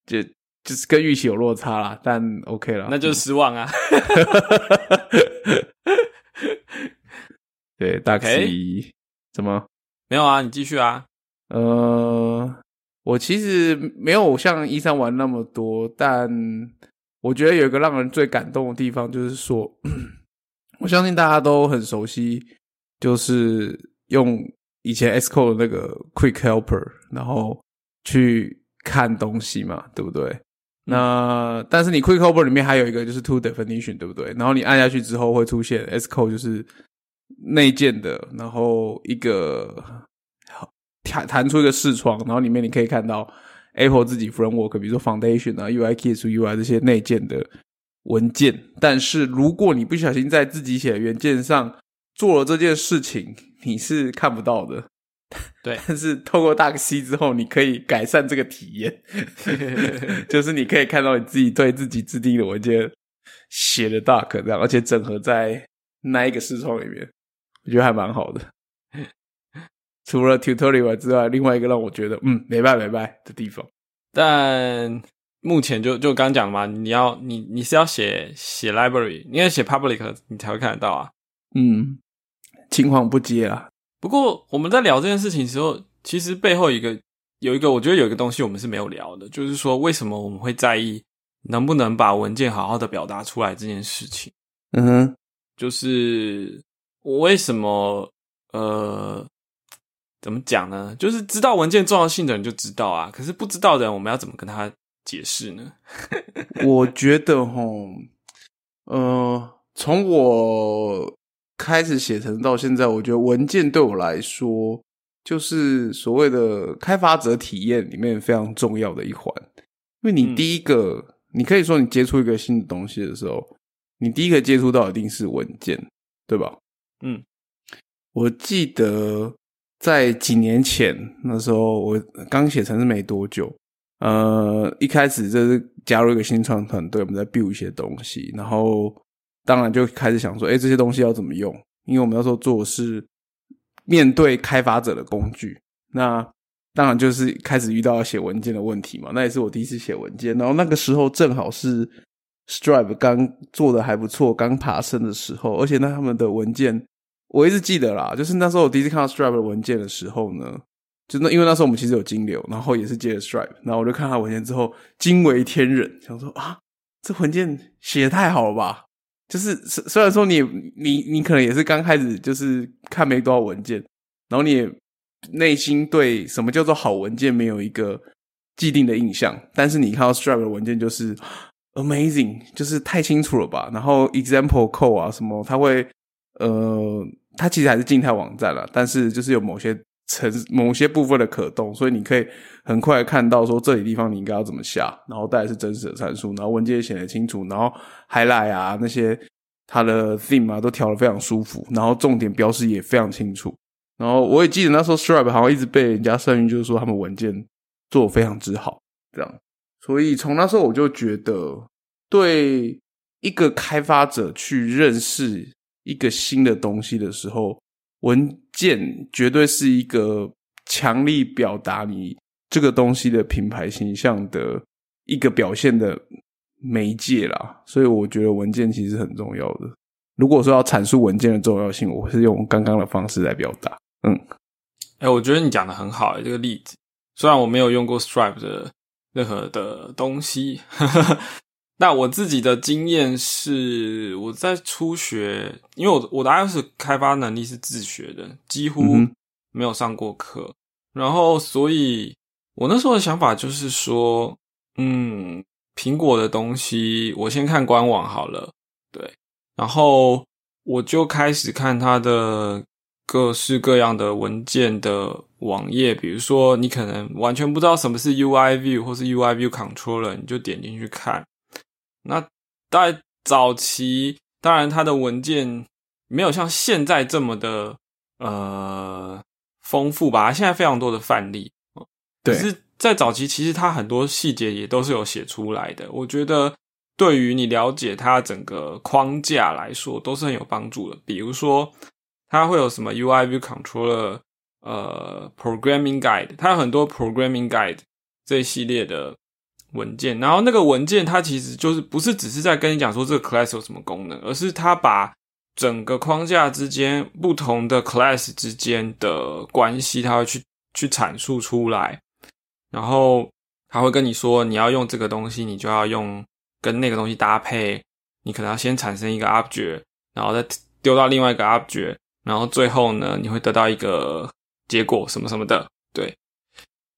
就就是跟预期有落差啦，但 OK 了，那就是失望啊。对大 C 怎么？没有啊，你继续啊。呃，我其实没有像一三玩那么多，但我觉得有一个让人最感动的地方，就是说，我相信大家都很熟悉，就是用以前 Xcode 的那个 Quick Helper，然后去看东西嘛，对不对？那但是你 Quick Helper 里面还有一个就是 To Definition，对不对？然后你按下去之后会出现 S Code，就是内建的，然后一个弹弹出一个视窗，然后里面你可以看到 Apple 自己 framework，比如说 Foundation 啊、UI Kit、UI 这些内建的文件。但是如果你不小心在自己写的原件上做了这件事情，你是看不到的。对 但是透过 Dark C 之后，你可以改善这个体验，就是你可以看到你自己对自己制定的文件写的 Dark 这样，而且整合在那一个视窗里面，我觉得还蛮好的。除了 tutorial 之外，另外一个让我觉得嗯没办没办的地方，但目前就就刚讲嘛，你要你你是要写写 library，你要写 public，你才会看得到啊。嗯，青黄不接啊，不过我们在聊这件事情的时候，其实背后一个有一个，我觉得有一个东西我们是没有聊的，就是说为什么我们会在意能不能把文件好好的表达出来这件事情。嗯哼，就是我为什么呃怎么讲呢？就是知道文件重要性的人就知道啊，可是不知道的人，我们要怎么跟他解释呢？我觉得吼，呃，从我开始写成到现在，我觉得文件对我来说，就是所谓的开发者体验里面非常重要的一环。因为你嗯第一个，你可以说你接触一个新的东西的时候，你第一个接触到一定是文件，对吧？嗯，我记得在几年前那时候，我刚写成是没多久，呃，一开始就是加入一个新创团队，我们在 build 一些东西，然后当然就开始想说，哎，这些东西要怎么用？因为我们那时候做是面对开发者的工具，那当然就是开始遇到写文件的问题嘛。那也是我第一次写文件，然后那个时候正好是 Stripe 刚做的还不错，刚爬升的时候，而且那他们的文件我一直记得啦，就是那时候我第一次看到 Stripe 的文件的时候呢，就那因为那时候我们其实有金流，然后也是接了 Stripe，然后我就看他文件之后惊为天人，想说啊，这文件写的太好了吧！就是虽然说你你你可能也是刚开始就是看没多少文件，然后你也内心对什么叫做好文件没有一个既定的印象，但是你看到 Stripe 的文件就是 amazing，就是太清楚了吧？然后 example code 啊什么，它会呃，它其实还是静态网站啦，但是就是有某些成某些部分的可动，所以你可以很快看到说这里地方你应该要怎么下，然后带来是真实的参数，然后文件也显得清楚，然后 highlight 啊那些它的 theme 啊都调的非常舒服，然后重点标识也非常清楚。然后我也记得那时候 Stripe 好像一直被人家声誉，就是说他们文件做的非常之好，这样。所以从那时候我就觉得，对一个开发者去认识一个新的东西的时候，文件绝对是一个强力表达你这个东西的品牌形象的一个表现的媒介啦，所以我觉得文件其实很重要的。如果说要阐述文件的重要性，我是用刚刚的方式来表达。嗯，哎，我觉得你讲的很好，这个例子。虽然我没有用过 Stripe 的任何的东西，那我自己的经验是，我在初学，因为我我的 iOS 开发能力是自学的，几乎没有上过课。然后，所以我那时候的想法就是说，嗯，苹果的东西，我先看官网好了，对。然后我就开始看它的各式各样的文件的网页，比如说你可能完全不知道什么是 UI View 或是 UI View Controller，你就点进去看。那在早期，当然它的文件没有像现在这么的呃丰富吧，现在非常多的范例。可是，在早期，其实它很多细节也都是有写出来的。我觉得。对于你了解它整个框架来说，都是很有帮助的。比如说，它会有什么 UI View Controller，呃，Programming Guide，它有很多 Programming Guide 这一系列的文件。然后那个文件，它其实就是不是只是在跟你讲说这个 class 有什么功能，而是它把整个框架之间不同的 class 之间的关系，它会去去阐述出来。然后他会跟你说，你要用这个东西，你就要用。跟那个东西搭配，你可能要先产生一个 object，然后再丢到另外一个 object，然后最后呢，你会得到一个结果什么什么的。对，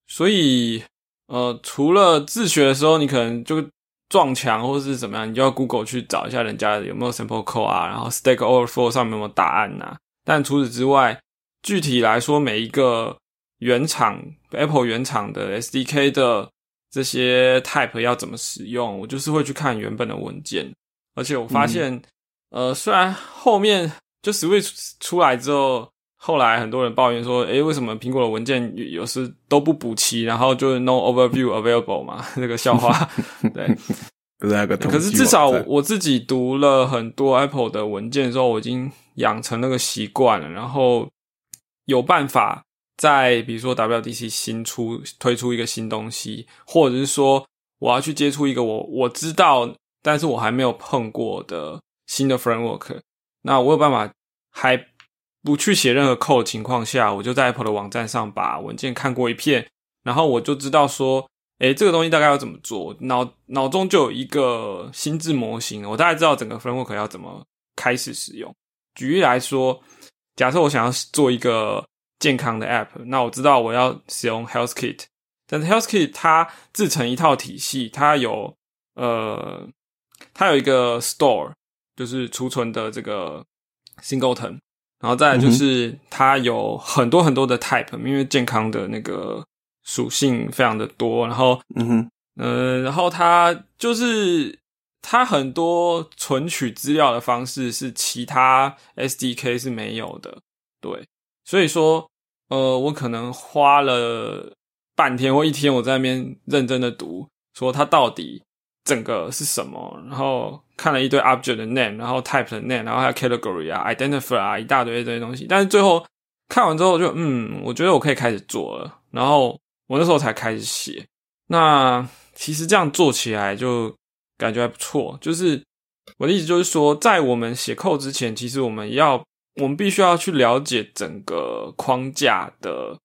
所以呃，除了自学的时候，你可能就撞墙或者是怎么样，你就要 Google 去找一下人家有没有 sample code 啊，然后 Stack Overflow 上面有没有答案呐。但除此之外，具体来说，每一个原厂 Apple 原厂的 SDK 的。这些 type 要怎么使用？我就是会去看原本的文件，而且我发现，呃，虽然后面就 Switch 出来之后，后来很多人抱怨说，诶，为什么苹果的文件有时都不补齐，然后就是 No Overview Available 嘛，那个笑话。对，不是那个。可是至少我自己读了很多 Apple 的文件之后，我已经养成那个习惯了，然后有办法。在比如说 WDC 新出推出一个新东西，或者是说我要去接触一个我我知道，但是我还没有碰过的新的 framework，那我有办法还不去写任何 code 情况下，我就在 Apple 的网站上把文件看过一遍，然后我就知道说，诶，这个东西大概要怎么做，脑脑中就有一个心智模型，我大概知道整个 framework 要怎么开始使用。举例来说，假设我想要做一个。健康的 App，那我知道我要使用 Health Kit，但是 Health Kit 它自成一套体系，它有呃，它有一个 Store，就是储存的这个 Singleton，然后再来就是它有很多很多的 Type，因为健康的那个属性非常的多，然后嗯哼，呃，然后它就是它很多存取资料的方式是其他 SDK 是没有的，对。所以说，呃，我可能花了半天或一天，我在那边认真的读，说它到底整个是什么，然后看了一堆 object 的 name，然后 type 的 name，然后还有 category 啊，identifier 啊，一大堆这些东西。但是最后看完之后，就嗯，我觉得我可以开始做了。然后我那时候才开始写。那其实这样做起来就感觉还不错。就是我的意思就是说，在我们写 code 之前，其实我们要。我们必须要去了解整个框架的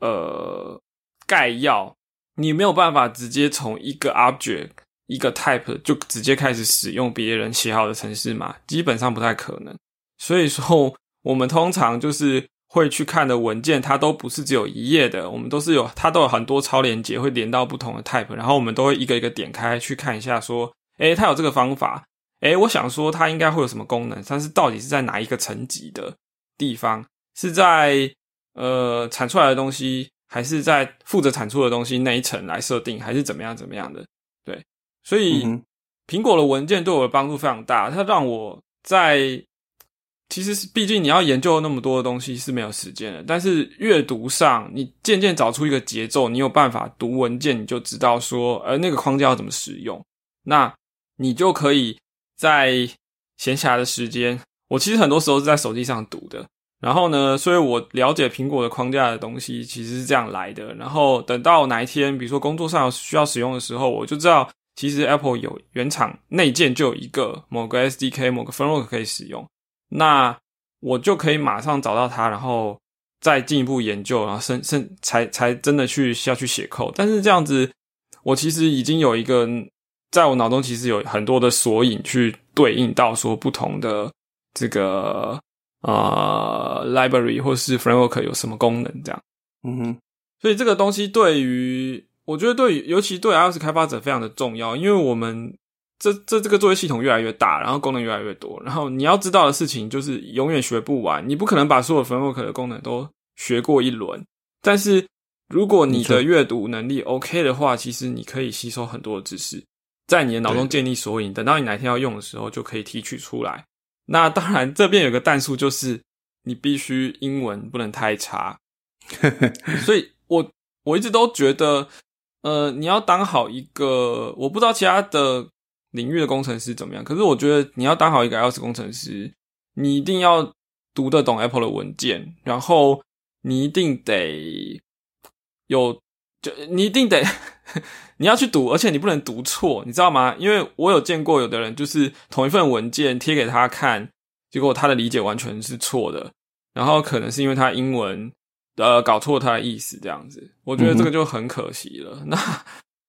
呃概要，你没有办法直接从一个 object 一个 type 就直接开始使用别人写好的程式码，基本上不太可能。所以说，我们通常就是会去看的文件，它都不是只有一页的，我们都是有它都有很多超连接，会连到不同的 type，然后我们都会一个一个点开去看一下，说，诶，它有这个方法。哎，我想说它应该会有什么功能，但是到底是在哪一个层级的地方？是在呃产出来的东西，还是在负责产出的东西那一层来设定，还是怎么样怎么样的？对，所以苹果的文件对我的帮助非常大，它让我在其实是毕竟你要研究那么多的东西是没有时间的，但是阅读上你渐渐找出一个节奏，你有办法读文件，你就知道说，呃，那个框架要怎么使用，那你就可以。在闲暇的时间，我其实很多时候是在手机上读的。然后呢，所以我了解苹果的框架的东西其实是这样来的。然后等到哪一天，比如说工作上需要使用的时候，我就知道其实 Apple 有原厂内建就有一个某个 SDK、某个 framework 可以使用，那我就可以马上找到它，然后再进一步研究，然后深深才才真的去下去写 code。但是这样子，我其实已经有一个。在我脑中，其实有很多的索引去对应到说不同的这个呃 library 或是 framework 有什么功能，这样。嗯哼，所以这个东西对于我觉得对尤其对 iOS 开发者非常的重要，因为我们这这这个作业系统越来越大，然后功能越来越多，然后你要知道的事情就是永远学不完，你不可能把所有 framework 的功能都学过一轮。但是如果你的阅读能力 OK 的话，其实你可以吸收很多的知识。在你的脑中建立索引，等到你哪天要用的时候，就可以提取出来。那当然，这边有个弹数，就是你必须英文不能太差。所以我我一直都觉得，呃，你要当好一个，我不知道其他的领域的工程师怎么样，可是我觉得你要当好一个 iOS 工程师，你一定要读得懂 Apple 的文件，然后你一定得有，就你一定得。你要去读，而且你不能读错，你知道吗？因为我有见过有的人，就是同一份文件贴给他看，结果他的理解完全是错的，然后可能是因为他英文呃搞错他的意思，这样子，我觉得这个就很可惜了。那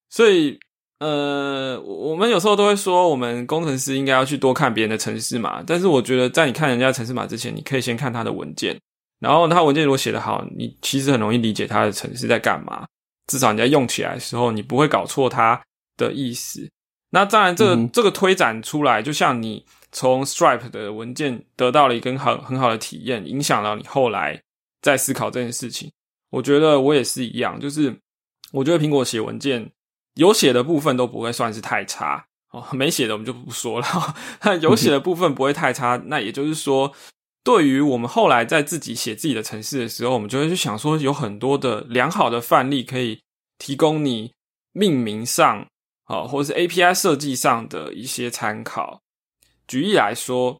所以呃，我们有时候都会说，我们工程师应该要去多看别人的城市码，但是我觉得在你看人家城市码之前，你可以先看他的文件，然后他文件如果写得好，你其实很容易理解他的城市在干嘛。至少你在用起来的时候，你不会搞错它的意思。那当然，这个这个推展出来，就像你从 Stripe 的文件得到了一个很很好的体验，影响了你后来在思考这件事情。我觉得我也是一样，就是我觉得苹果写文件有写的部分都不会算是太差哦，没写的我们就不说了。有写的部分不会太差，那也就是说。对于我们后来在自己写自己的城市的时候，我们就会去想说，有很多的良好的范例可以提供你命名上啊，或者是 API 设计上的一些参考。举例来说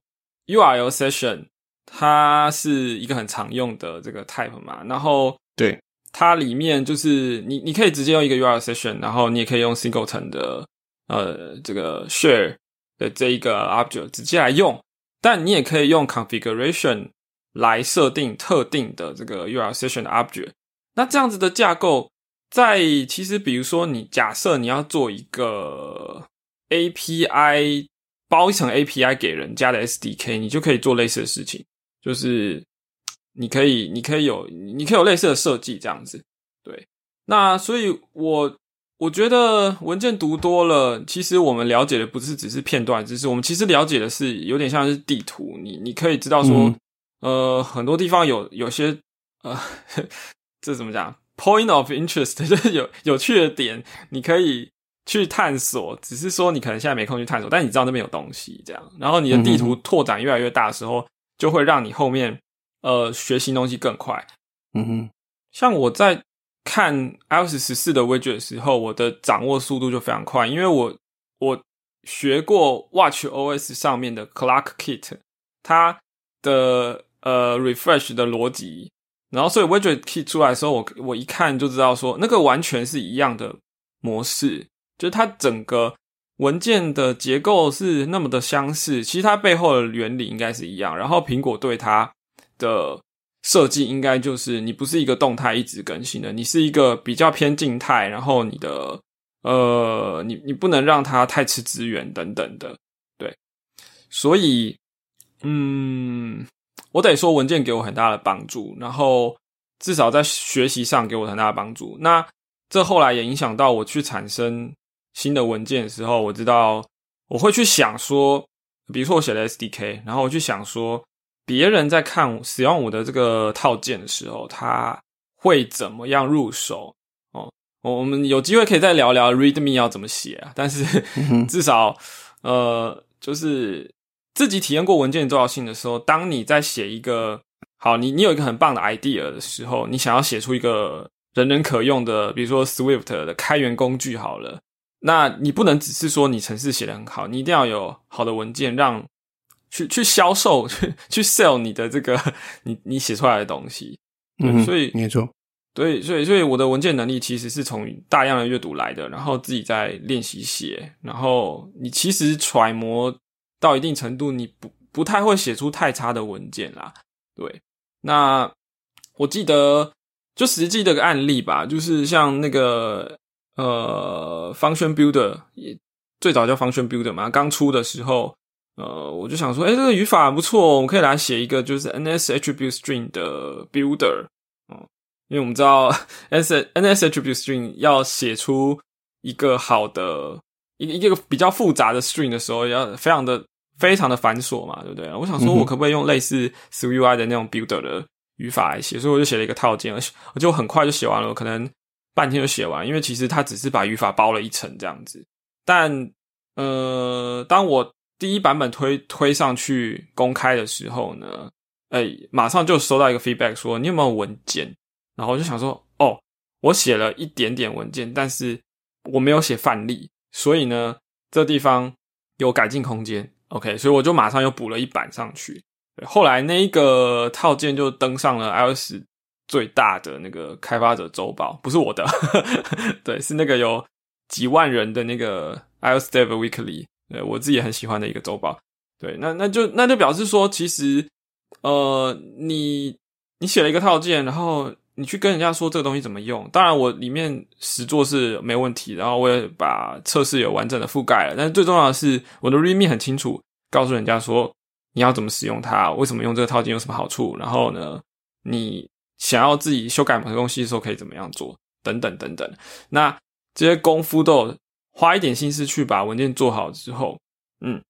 ，URL session 它是一个很常用的这个 type 嘛，然后对它里面就是你你可以直接用一个 URL session，然后你也可以用 singleton 的呃这个 share 的这一个 object 直接来用。但你也可以用 configuration 来设定特定的这个 URL session 的 object。那这样子的架构，在其实比如说你假设你要做一个 API 包一层 API 给人家的 SDK，你就可以做类似的事情，就是你可以你可以有你可以有类似的设计这样子。对，那所以我。我觉得文件读多了，其实我们了解的不是只是片段知识，我们其实了解的是有点像是地图。你你可以知道说，呃，很多地方有有些呃，这怎么讲？Point of interest 就是有有趣的点，你可以去探索。只是说你可能现在没空去探索，但你知道那边有东西，这样。然后你的地图拓展越来越大的时候，就会让你后面呃学新东西更快。嗯哼，像我在。看 iOS 十四的 widget 的时候，我的掌握速度就非常快，因为我我学过 Watch OS 上面的 Clock Kit，它的呃 refresh 的逻辑，然后所以 widget kit 出来的时候，我我一看就知道说那个完全是一样的模式，就是它整个文件的结构是那么的相似，其实它背后的原理应该是一样，然后苹果对它的。设计应该就是你不是一个动态一直更新的，你是一个比较偏静态，然后你的呃，你你不能让它太吃资源等等的，对，所以嗯，我得说文件给我很大的帮助，然后至少在学习上给我很大的帮助。那这后来也影响到我去产生新的文件的时候，我知道我会去想说，比如说我写了 SDK，然后我去想说。别人在看使用我的这个套件的时候，他会怎么样入手？哦，我们有机会可以再聊聊 README 要怎么写啊。但是 至少，呃，就是自己体验过文件重要性的时候，当你在写一个好，你你有一个很棒的 idea 的时候，你想要写出一个人人可用的，比如说 Swift 的开源工具，好了，那你不能只是说你程式写的很好，你一定要有好的文件让。去去销售去去 sell 你的这个你你写出来的东西。嗯，所以没错，对，所以所以我的文件能力其实是从大量的阅读来的，然后自己在练习写，然后你其实揣摩到一定程度，你不不太会写出太差的文件啦。对，那我记得就实际的个案例吧，就是像那个呃，Function Builder 也最早叫 Function Builder 嘛，刚出的时候，呃，我就想说，哎，这个语法不错，我们可以来写一个就是 NS Attribute String 的 Builder。因为我们知道 N N S attribute string 要写出一个好的一个一个比较复杂的 string 的时候，要非常的非常的繁琐嘛，对不对？我想说，我可不可以用类似 s w i 的那种 builder 的语法来写？所以我就写了一个套件，而且我就很快就写完了，可能半天就写完。因为其实它只是把语法包了一层这样子。但呃，当我第一版本推推上去公开的时候呢，哎，马上就收到一个 feedback 说，你有没有文件？然后我就想说，哦，我写了一点点文件，但是我没有写范例，所以呢，这地方有改进空间。OK，所以我就马上又补了一版上去。后来那一个套件就登上了 iOS 最大的那个开发者周报，不是我的，对，是那个有几万人的那个 iOS Dev Weekly，对我自己很喜欢的一个周报。对，那那就那就表示说，其实呃，你你写了一个套件，然后。你去跟人家说这个东西怎么用，当然我里面实做是没问题，然后我也把测试有完整的覆盖了。但是最重要的是，我的 README 很清楚，告诉人家说你要怎么使用它，为什么用这个套件有什么好处，然后呢，你想要自己修改某个东西的时候可以怎么样做，等等等等。那这些功夫都花一点心思去把文件做好之后，嗯，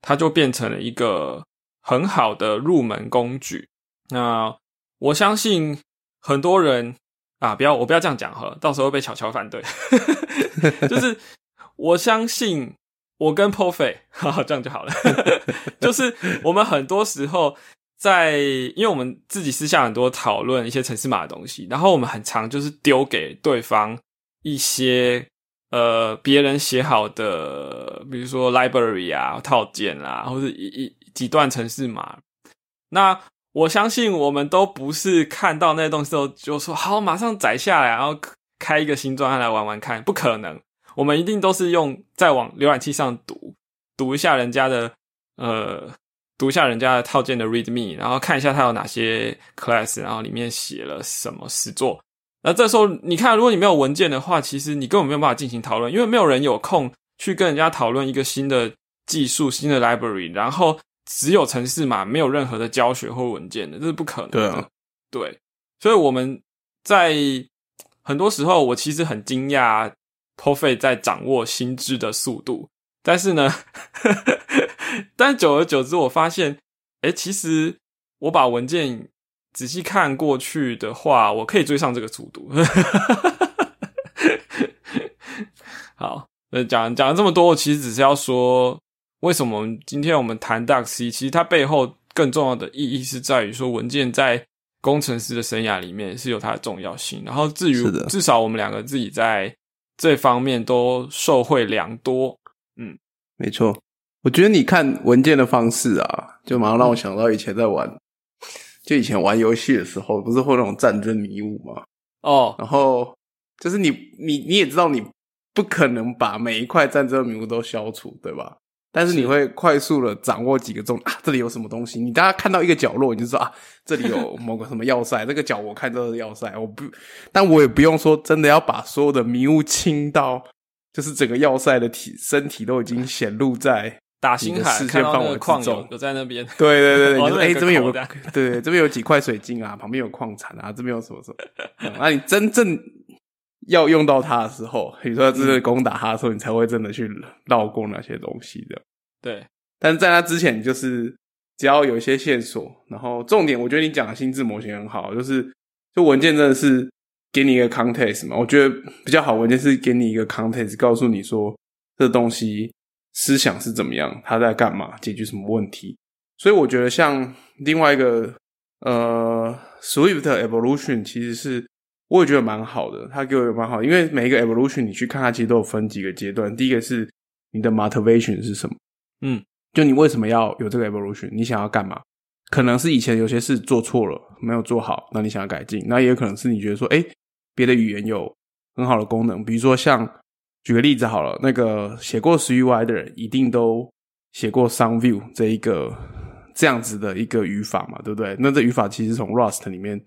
它就变成了一个很好的入门工具。那我相信。很多人啊，不要我不要这样讲哈，到时候被巧巧反对。就是我相信我跟 p o f e 哈哈，这样就好了。就是我们很多时候在，因为我们自己私下很多讨论一些城市码的东西，然后我们很常就是丢给对方一些呃别人写好的，比如说 library 啊套件啊，或者一一几段城市码，那。我相信我们都不是看到那些东西后就说好，马上载下来，然后开一个新专案来玩玩看，不可能。我们一定都是用在往浏览器上读，读一下人家的呃，读一下人家的套件的 README，然后看一下它有哪些 class，然后里面写了什么实作。那这时候你看，如果你没有文件的话，其实你根本没有办法进行讨论，因为没有人有空去跟人家讨论一个新的技术、新的 library，然后。只有程式码，没有任何的教学或文件的，这是不可能的。对，所以我们在很多时候，我其实很惊讶 Pofi 在掌握新知的速度。但是呢，但久而久之，我发现，哎，其实我把文件仔细看过去的话，我可以追上这个速度。好，那讲讲了这么多，我其实只是要说。为什么今天我们谈 d u x C？其实它背后更重要的意义是在于说，文件在工程师的生涯里面是有它的重要性。然后至于至少我们两个自己在这方面都受惠良多。嗯，没错。我觉得你看文件的方式啊，就马上让我想到以前在玩，就以前玩游戏的时候，不是会那种战争迷雾吗？哦，然后就是你你你也知道，你不可能把每一块战争迷雾都消除，对吧？但是你会快速的掌握几个重啊，这里有什么东西？你大家看到一个角落，你就说啊，这里有某个什么要塞。这个角我看到是要塞，我不，但我也不用说真的要把所有的迷雾清到，就是整个要塞的体身体都已经显露在打星海看到那个矿有有在那边。对对对对，哎，这边有个对，这边有几块水晶啊，旁边有矿产啊，这边有什么什么？那你真正要用到它的时候，比如说真的攻打它的时候，你才会真的去绕过那些东西的。对，但是在那之前，就是只要有一些线索，然后重点，我觉得你讲的心智模型很好，就是就文件真的是给你一个 context 嘛，我觉得比较好文件是给你一个 context，告诉你说这东西思想是怎么样，他在干嘛，解决什么问题。所以我觉得像另外一个呃 Swift Evolution，其实是我也觉得蛮好的，它给我蛮好，因为每一个 Evolution 你去看它，其实都有分几个阶段，第一个是你的 motivation 是什么。嗯，就你为什么要有这个 evolution？你想要干嘛？可能是以前有些事做错了，没有做好，那你想要改进。那也有可能是你觉得说，哎，别的语言有很好的功能，比如说像举个例子好了，那个写过 SwiftUI 的人一定都写过 SoundView 这一个这样子的一个语法嘛，对不对？那这语法其实从 Rust 里面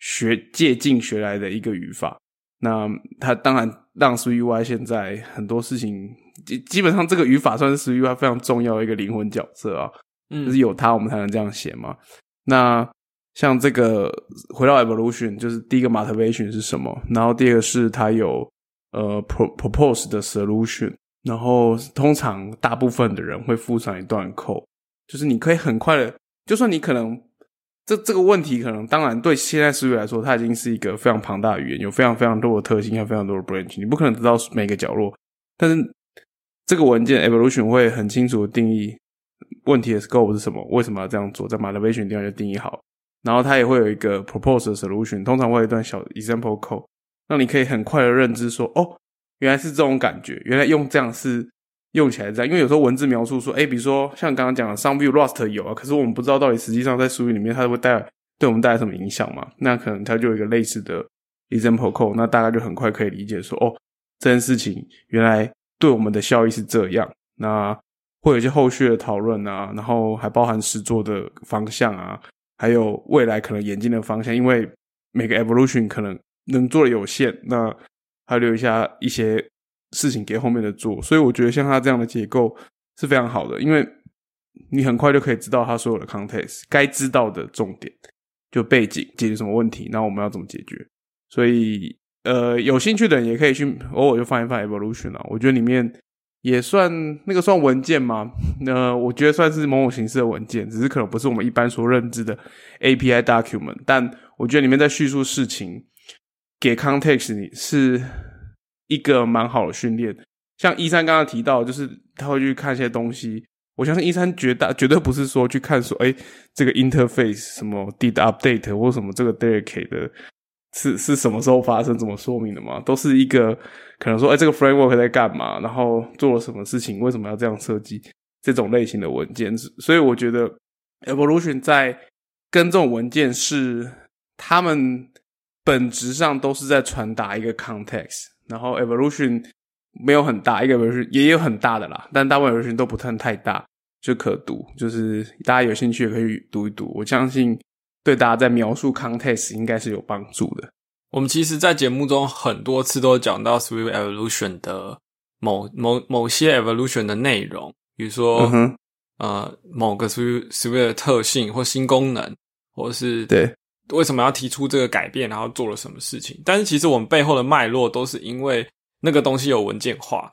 学借镜学来的一个语法。那它当然让 SwiftUI 现在很多事情基基本上这个语法算是 SwiftUI 非常重要的一个灵魂角色啊。嗯就是有它，我们才能这样写嘛。那像这个回到 evolution，就是第一个 motivation 是什么？然后第二个是它有呃 propose 的 solution。然后通常大部分的人会附上一段 code，就是你可以很快的，就算你可能这这个问题可能当然对现在思维来说，它已经是一个非常庞大的语言，有非常非常多的特性，有非常多的 branch，你不可能知道每个角落。但是这个文件 evolution 会很清楚的定义。问题的 scope 是什么？为什么要这样做？在 motivation 地方就定义好，然后它也会有一个 proposed solution，通常会有一段小 example code，让你可以很快的认知说，哦，原来是这种感觉，原来用这样是用起来这样。因为有时候文字描述说，哎，比如说像刚刚讲的 some view Rust 有啊，可是我们不知道到底实际上在术语里面它会带对我们带来什么影响嘛？那可能它就有一个类似的 example code，那大家就很快可以理解说，哦，这件事情原来对我们的效益是这样。那会有一些后续的讨论啊，然后还包含实作的方向啊，还有未来可能演进的方向。因为每个 evolution 可能能做的有限，那还留下一些事情给后面的做。所以我觉得像它这样的结构是非常好的，因为你很快就可以知道它所有的 context，该知道的重点，就背景解决什么问题，那我们要怎么解决。所以呃，有兴趣的人也可以去偶尔就翻一翻 evolution 啊，我觉得里面。也算那个算文件吗？那我觉得算是某种形式的文件，只是可能不是我们一般所认知的 API document。但我觉得里面在叙述事情，给 context 你是一个蛮好的训练。像一三刚刚提到，就是他会去看一些东西。我相信一三绝大绝对不是说去看说，哎，这个 interface 什么 did update 或什么这个 dedicate 的。是是什么时候发生？怎么说明的嘛？都是一个可能说，哎，这个 framework 在干嘛？然后做了什么事情？为什么要这样设计？这种类型的文件，所以我觉得 evolution 在跟这种文件是他们本质上都是在传达一个 context。然后 evolution 没有很大，一个 evolution 也有很大的啦，但大部分 evolution 都不算太大，就可读。就是大家有兴趣也可以读一读。我相信。对大家在描述 context 应该是有帮助的。我们其实，在节目中很多次都讲到 Swift Evolution 的某某某些 evolution 的内容，比如说，呃，某个 Swift Swift 的特性或新功能，或者是对为什么要提出这个改变，然后做了什么事情。但是，其实我们背后的脉络都是因为那个东西有文件化。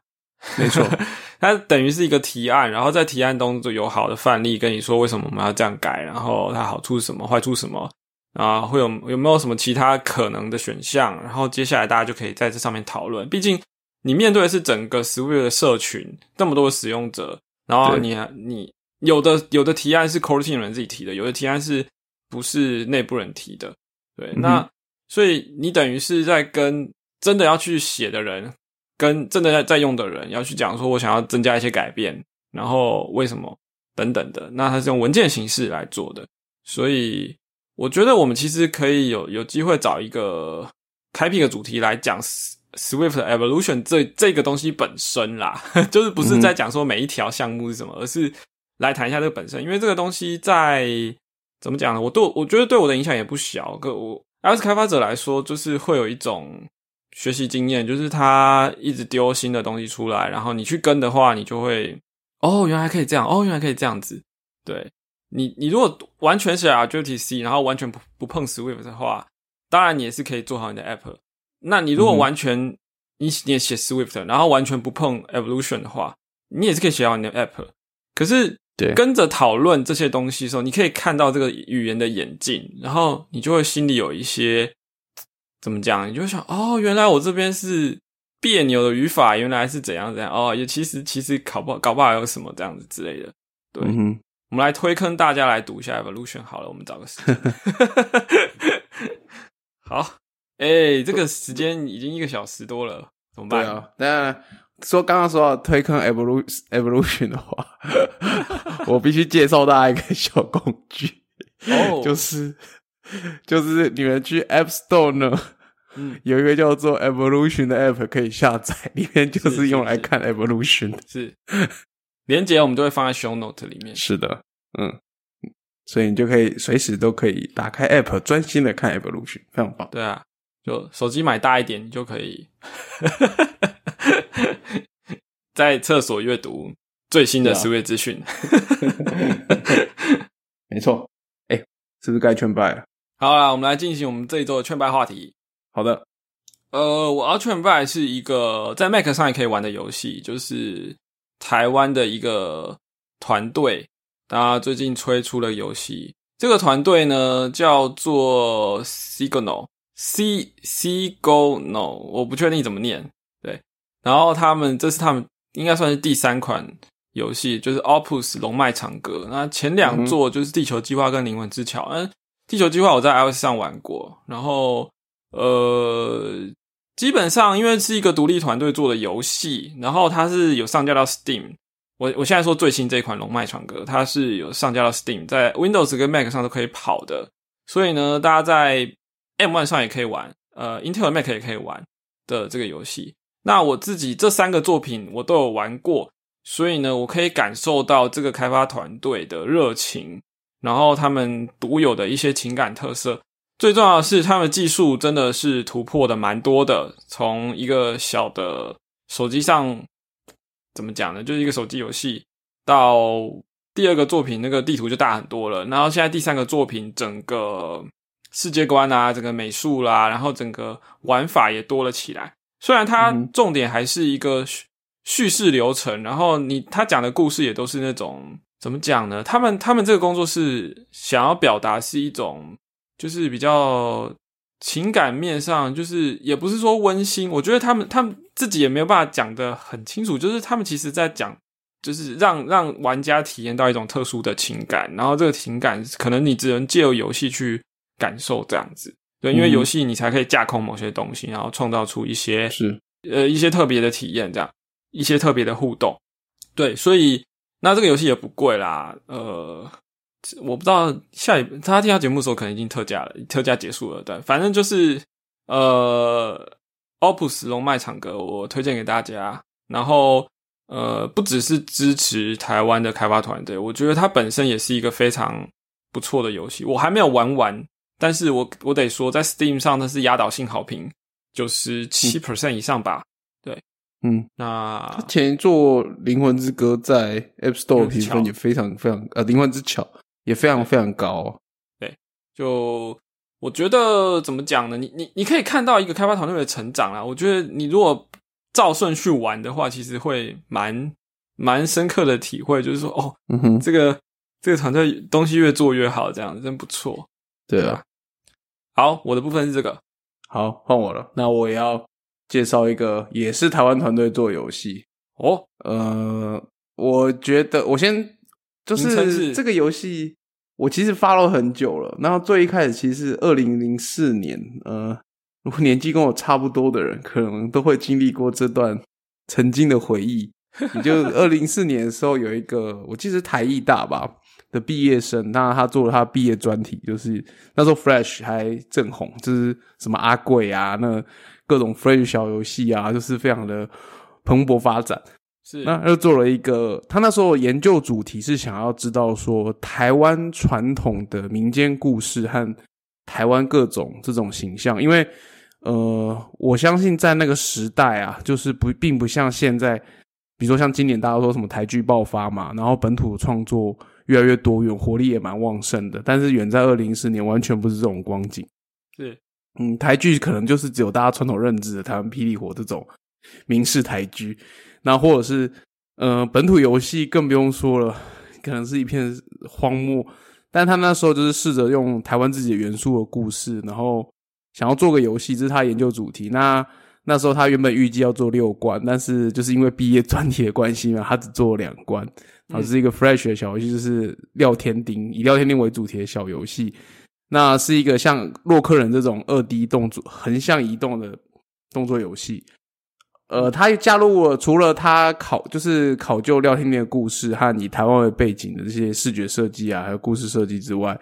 没错，它等于是一个提案，然后在提案当中就有好的范例跟你说为什么我们要这样改，然后它好处是什么，坏处什么啊？会有有没有什么其他可能的选项？然后接下来大家就可以在这上面讨论。毕竟你面对的是整个 Swift 的社群，这么多的使用者，然后你你有的有的提案是 Core Team 人自己提的，有的提案是不是内部人提的？对，那所以你等于是在跟真的要去写的人。跟真的在在用的人要去讲说，我想要增加一些改变，然后为什么等等的，那它是用文件形式来做的，所以我觉得我们其实可以有有机会找一个开辟的主题来讲 Swift Evolution 这这个东西本身啦，就是不是在讲说每一条项目是什么，而是来谈一下这个本身，因为这个东西在怎么讲呢？我对我觉得对我的影响也不小，个我 iOS 开发者来说，就是会有一种。学习经验就是他一直丢新的东西出来，然后你去跟的话，你就会哦，原来可以这样，哦，原来可以这样子。对你，你如果完全写 Objective C，然后完全不不碰 Swift 的话，当然你也是可以做好你的 App。那你如果完全你你也写 Swift，然后完全不碰 Evolution 的话，你也是可以写好你的 App。可是跟着讨论这些东西的时候，你可以看到这个语言的演进，然后你就会心里有一些。怎么讲？你就想哦，原来我这边是别扭的语法，原来是怎样怎样哦。也其实其实搞不好搞不好有什么这样子之类的。对，我们来推坑大家来读一下 evolution 好了，我们找个时间。好，哎，这个时间已经一个小时多了，怎么办啊？那说刚刚说到推坑 evolution evolution 的话，我必须介绍大家一个小工具，哦就是就是你们去 App Store 呢，嗯，有一个叫做 evolution 的 app 可以下载，里面就是是用来看 evolution 的。是，连接我们都会放在 show note 里面。是的，嗯，所以你就可以随时都可以打开 app，专心的看 evolution，非常棒。对啊，就手机买大一点，你就可以在厕所阅读最新的对啊 Switch 资讯。没错，哎，是不是该劝败了？好啦，我们来进行我们这一周的劝败话题。好的，呃，我要劝败是一个在 Mac 上也可以玩的游戏，就是台湾的一个团队，大家最近推出了游戏。这个团队呢叫做 Signal，C Signal，我不确定怎么念。对，然后他们这是他们应该算是第三款游戏，就是 Opus 龙脉长歌。那前两座就是地球计划跟灵魂之桥。嗯，地球计划我在 iOS 上玩过，然后呃，基本上因为是一个独立团队做的游戏，然后它是有上架到 Steam。我我现在说最新这一款《龙脉长歌》，它是有上架到 Steam，在 Windows 跟 Mac 上都可以跑的。所以呢，大家在 M1 上也可以玩，呃，Intel Mac 也可以玩的这个游戏。那我自己这三个作品我都有玩过，所以呢，我可以感受到这个开发团队的热情，然后他们独有的一些情感特色。最重要的是，他们技术真的是突破的蛮多的，从一个小的手机上。怎么讲呢？就是一个手机游戏，到第二个作品那个地图就大很多了。然后现在第三个作品，整个世界观啊，整个美术啦，然后整个玩法也多了起来。虽然它重点还是一个叙叙事流程，然后你他讲的故事也都是那种怎么讲呢？他们他们这个工作室想要表达是一种，就是比较。情感面上，就是也不是说温馨，我觉得他们他们自己也没有办法讲的很清楚，就是他们其实在讲，就是让让玩家体验到一种特殊的情感，然后这个情感可能你只能借由游戏去感受这样子，对，因为游戏你才可以架空某些东西，然后创造出一些是呃一些特别的体验，这样一些特别的互动，对，所以那这个游戏也不贵啦，呃。我不知道下一他听到节目的时候可能已经特价了，特价结束了。对，反正就是呃，Opus 龙脉场歌，我推荐给大家。然后呃，不只是支持台湾的开发团队，我觉得它本身也是一个非常不错的游戏。我还没有玩完，但是我我得说，在 Steam 上它是压倒性好评，九十七 percent 以上吧。对，嗯，那前一座《灵魂之歌》在 App Store 评分也非常非常呃，《灵魂之桥》。也非常非常高，对，就我觉得怎么讲呢？你你你可以看到一个开发团队的成长啊。我觉得你如果照顺序玩的话，其实会蛮蛮深刻的体会，就是说哦，嗯哼，这个这个团队东西越做越好，这样真不错。对啊，好，我的部分是这个，好换我了。那我也要介绍一个也是台湾团队做游戏哦。呃，我觉得我先就是这个游戏。我其实 follow 很久了，然后最一开始其实是二零零四年，呃，如果年纪跟我差不多的人，可能都会经历过这段曾经的回忆。也就二零零四年的时候，有一个我记得是台艺大吧的毕业生，那他做了他毕业专题，就是那时候 Flash 还正红，就是什么阿贵啊，那各种 Flash 小游戏啊，就是非常的蓬勃发展。是，那又做了一个，他那时候研究主题是想要知道说台湾传统的民间故事和台湾各种这种形象，因为呃，我相信在那个时代啊，就是不并不像现在，比如说像今年大家说什么台剧爆发嘛，然后本土创作越来越多元，活力也蛮旺盛的，但是远在二零一四年完全不是这种光景。是，嗯，台剧可能就是只有大家传统认知的台湾霹雳火这种民视台剧。那或者是，呃，本土游戏更不用说了，可能是一片荒漠。但他那时候就是试着用台湾自己的元素和故事，然后想要做个游戏，这是他研究主题。那那时候他原本预计要做六关，但是就是因为毕业专题的关系嘛，他只做了两关。然后是一个 Fresh 的小游戏，就是廖天丁以廖天丁为主题的小游戏。那是一个像洛克人这种二 D 动作横向移动的动作游戏。呃，他加入了除了他考就是考究廖天丁的故事和以台湾为背景的这些视觉设计啊，还有故事设计之外，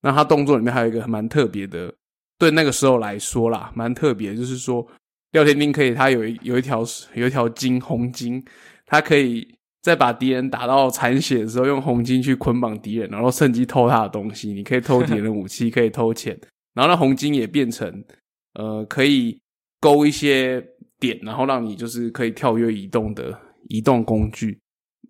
那他动作里面还有一个蛮特别的，对那个时候来说啦，蛮特别，就是说廖天丁可以他有一有一条有一条筋红筋，他可以在把敌人打到残血的时候，用红金去捆绑敌人，然后趁机偷他的东西。你可以偷敌人的武器，可以偷钱，然后那红金也变成呃可以勾一些。点，然后让你就是可以跳跃移动的移动工具。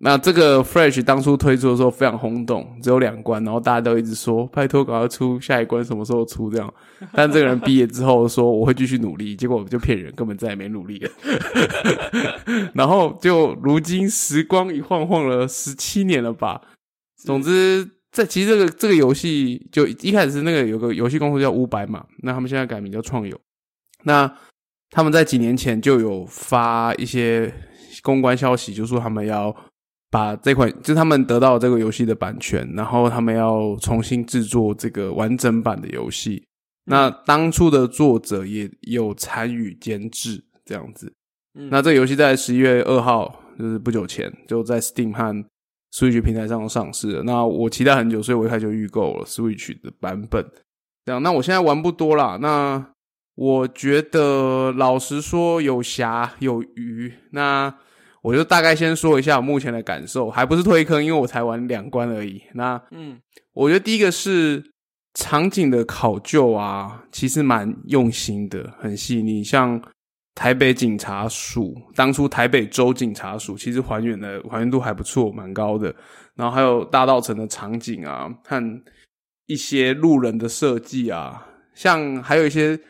那这个 Fresh 当初推出的时候非常轰动，只有两关，然后大家都一直说拜托赶快出下一关，什么时候出这样。但这个人毕业之后说我会继续努力，结果就骗人，根本再也没努力了。然后就如今时光一晃晃了十七年了吧。总之，在其实这个这个游戏就一开始是那个有个游戏公司叫五百嘛，那他们现在改名叫创友。那他们在几年前就有发一些公关消息，就说他们要把这款，就是他们得到这个游戏的版权，然后他们要重新制作这个完整版的游戏。那当初的作者也有参与监制，这样子。那这个游戏在十一月二号，就是不久前就在 Steam 和 Switch 平台上上市了。那我期待很久，所以我一开始就预购了 Switch 的版本。这样，那我现在玩不多啦，那。我觉得老实说有瑕有余，那我就大概先说一下我目前的感受，还不是推坑，因为我才玩两关而已。那嗯，我觉得第一个是场景的考究啊，其实蛮用心的，很细腻。像台北警察署，当初台北州警察署其实还原的还原度还不错，蛮高的。然后还有大道城的场景啊，和一些路人的设计啊，像还有一些。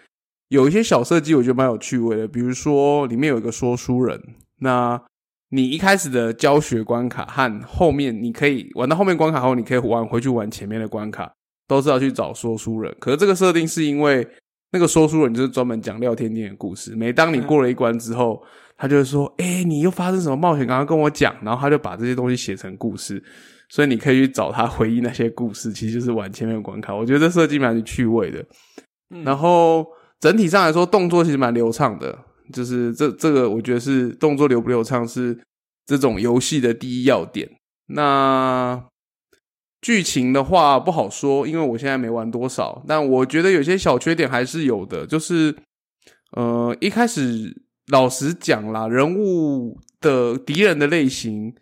有一些小设计，我觉得蛮有趣味的。比如说，里面有一个说书人，那你一开始的教学关卡和后面，你可以玩到后面关卡后，你可以玩回去玩前面的关卡，都是要去找说书人。可是这个设定是因为那个说书人就是专门讲廖天天的故事。每当你过了一关之后，他就会说：“哎，你又发生什么冒险？赶快跟我讲。”然后他就把这些东西写成故事，所以你可以去找他回忆那些故事。其实就是玩前面的关卡。我觉得这设计蛮趣味的。然后。整体上来说，动作其实蛮流畅的。就是这这个，我觉得是动作流不流畅是这种游戏的第一要点。那剧情的话不好说，因为我现在没玩多少。但我觉得有些小缺点还是有的。就是呃，一开始老实讲啦，人物的敌人的类型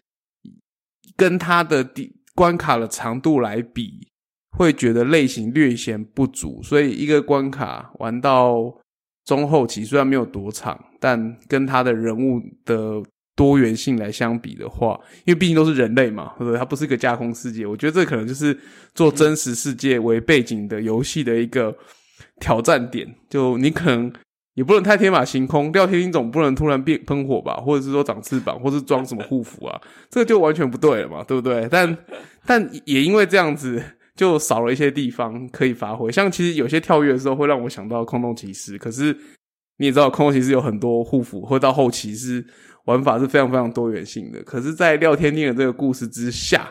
跟他的敌关卡的长度来比。会觉得类型略显不足，所以一个关卡玩到中后期，虽然没有多长，但跟他的人物的多元性来相比的话，因为毕竟都是人类嘛，对不对？它不是一个架空世界，我觉得这可能就是做真实世界为背景的游戏的一个挑战点。就你可能也不能太天马行空，廖天鹰总不能突然变喷火吧，或者是说长翅膀，或是装什么护符啊，这个就完全不对了嘛，对不对？但 但也因为这样子。就少了一些地方可以发挥，像其实有些跳跃的时候会让我想到空洞骑士，可是你也知道空洞骑士有很多护符，或到后期是玩法是非常非常多元性的。可是，在廖天定的这个故事之下，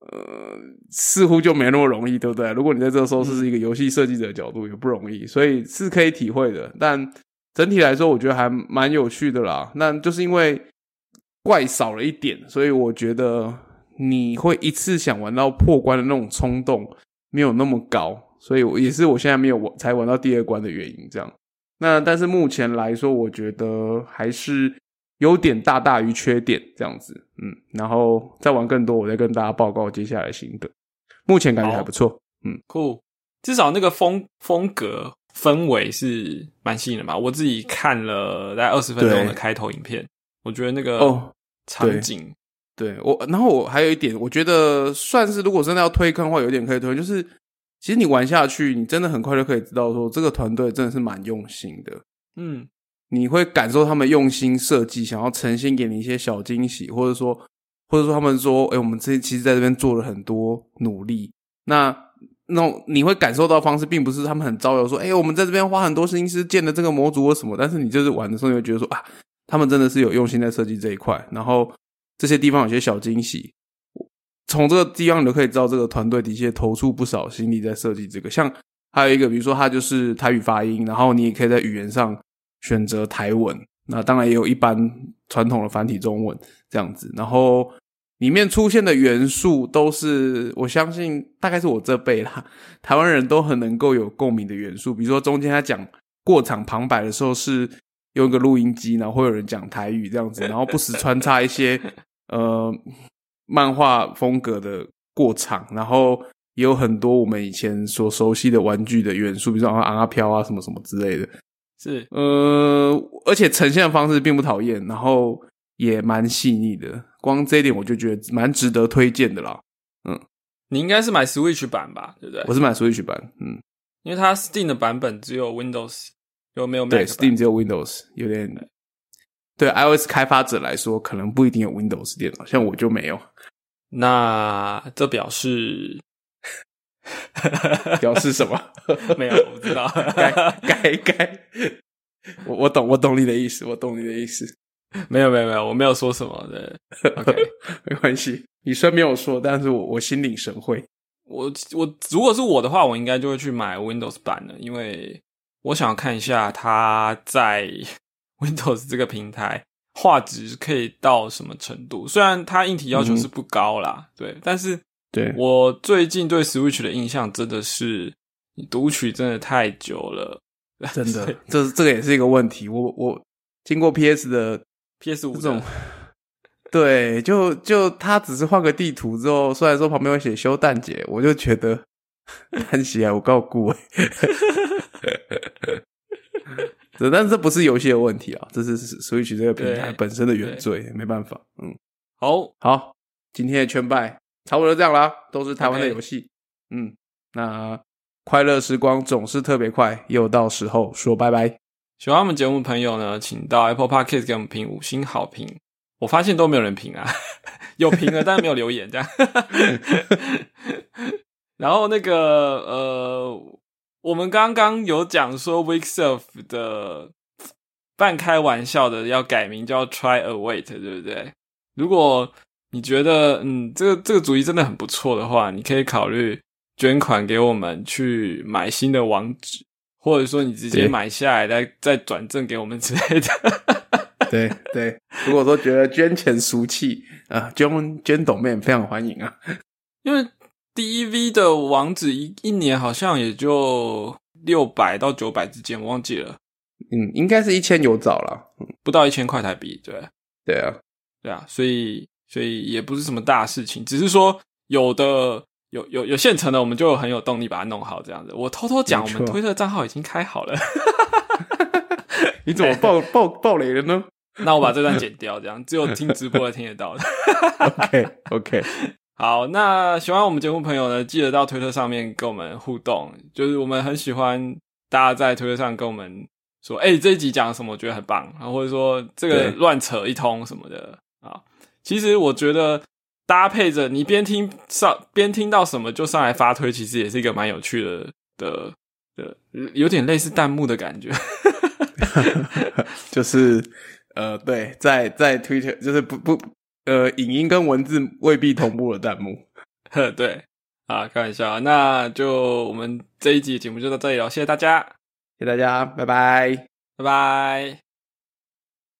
呃，似乎就没那么容易，对不对？如果你在这个时候是一个游戏设计者的角度，也不容易，所以是可以体会的。但整体来说，我觉得还蛮有趣的啦。那就是因为怪少了一点，所以我觉得。你会一次想玩到破关的那种冲动没有那么高，所以我也是我现在没有玩才玩到第二关的原因。这样，那但是目前来说，我觉得还是优点大大于缺点这样子。嗯，然后再玩更多，我再跟大家报告接下来心得。目前感觉还不错。嗯，酷，至少那个风风格氛围是蛮吸引的嘛。我自己看了大概二十分钟的开头影片，我觉得那个场景。对我，然后我还有一点，我觉得算是如果真的要推坑的话，有点可以推，就是其实你玩下去，你真的很快就可以知道说这个团队真的是蛮用心的。嗯，你会感受他们用心设计，想要呈现给你一些小惊喜，或者说，或者说他们说，哎，我们这其实在这边做了很多努力。那那种你会感受到方式，并不是他们很招摇说，哎，我们在这边花很多心思建的这个模组或什么，但是你就是玩的时候，你会觉得说啊，他们真的是有用心在设计这一块，然后。这些地方有些小惊喜，从这个地方你都可以知道，这个团队的确投出不少心力在设计这个。像还有一个，比如说它就是台语发音，然后你也可以在语言上选择台文，那当然也有一般传统的繁体中文这样子，然后里面出现的元素都是我相信大概是我这辈啦，台湾人都很能够有共鸣的元素，比如说中间他讲过场旁白的时候是用一个录音机，然后会有人讲台语这样子，然后不时穿插一些呃漫画风格的过场，然后也有很多我们以前所熟悉的玩具的元素，比如说啊阿飘啊什么什么之类的。是，呃，而且呈现的方式并不讨厌，然后也蛮细腻的。光这一点我就觉得蛮值得推荐的啦。嗯，你应该是买 Switch 版吧，对不对？我是买 Switch 版，嗯，因为它 Steam 的版本只有 Windows，有没有？对，Steam 只有 Windows，有点对 iOS 开发者来说，可能不一定有 Windows 电脑，像我就没有。那这表示。表示什么？没有，我不知道。该该该，我我懂，我懂你的意思，我懂你的意思。没有没有没有，我没有说什么的。OK，没关系。你虽然没有说，但是我我心领神会。我我如果是我的话，我应该就会去买 Windows 版的，因为我想要看一下它在 Windows 这个平台画质可以到什么程度。虽然它硬体要求是不高啦，对，但是。对我最近对 Switch 的印象真的是，你读取真的太久了，真的，这这个也是一个问题。我我经过 PS 的 PS 五这种，对，就就他只是换个地图之后，虽然说旁边会写修蛋姐，我就觉得 很喜爱，我告顾哎，但是这不是游戏的问题啊，这是 Switch 这个平台本身的原罪，没办法。嗯，好好，今天的圈拜。差不多这样啦，都是台湾的游戏。嗯，那快乐时光总是特别快，又到时候说拜拜。喜欢我们节目朋友呢，请到 Apple Podcast 给我们评五星好评。我发现都没有人评啊，有评了，但是没有留言这样。然后那个呃，我们刚刚有讲说 Self 的半开玩笑的要改名叫 Try Await，对不对？如果你觉得嗯，这个这个主意真的很不错的话，你可以考虑捐款给我们去买新的网址，或者说你直接买下来再再转赠给我们之类的。对对，如果说觉得捐钱俗气啊，捐捐抖妹非常欢迎啊。因为 D V 的网址一一年好像也就六百到九百之间，我忘记了。嗯，应该是一千有找了，不到一千块台币。对对啊，对啊，所以。所以也不是什么大事情，只是说有的有有有现成的，我们就很有动力把它弄好这样子。我偷偷讲，我们推特账号已经开好了。你怎么爆爆爆雷了呢？那我把这段剪掉，这样只有听直播的听得到的。OK OK，好，那喜欢我们节目朋友呢，记得到推特上面跟我们互动，就是我们很喜欢大家在推特上跟我们说，哎，这一集讲什么，我觉得很棒，然后或者说这个乱扯一通什么的啊。其实我觉得搭配着你边听上边听到什么就上来发推，其实也是一个蛮有趣的的的，有点类似弹幕的感觉。就是呃，对，在在推特就是不不呃，影音跟文字未必同步的弹幕。呵，对啊，开玩笑。那就我们这一集节目就到这里了，谢谢大家，谢谢大家，拜拜，拜拜。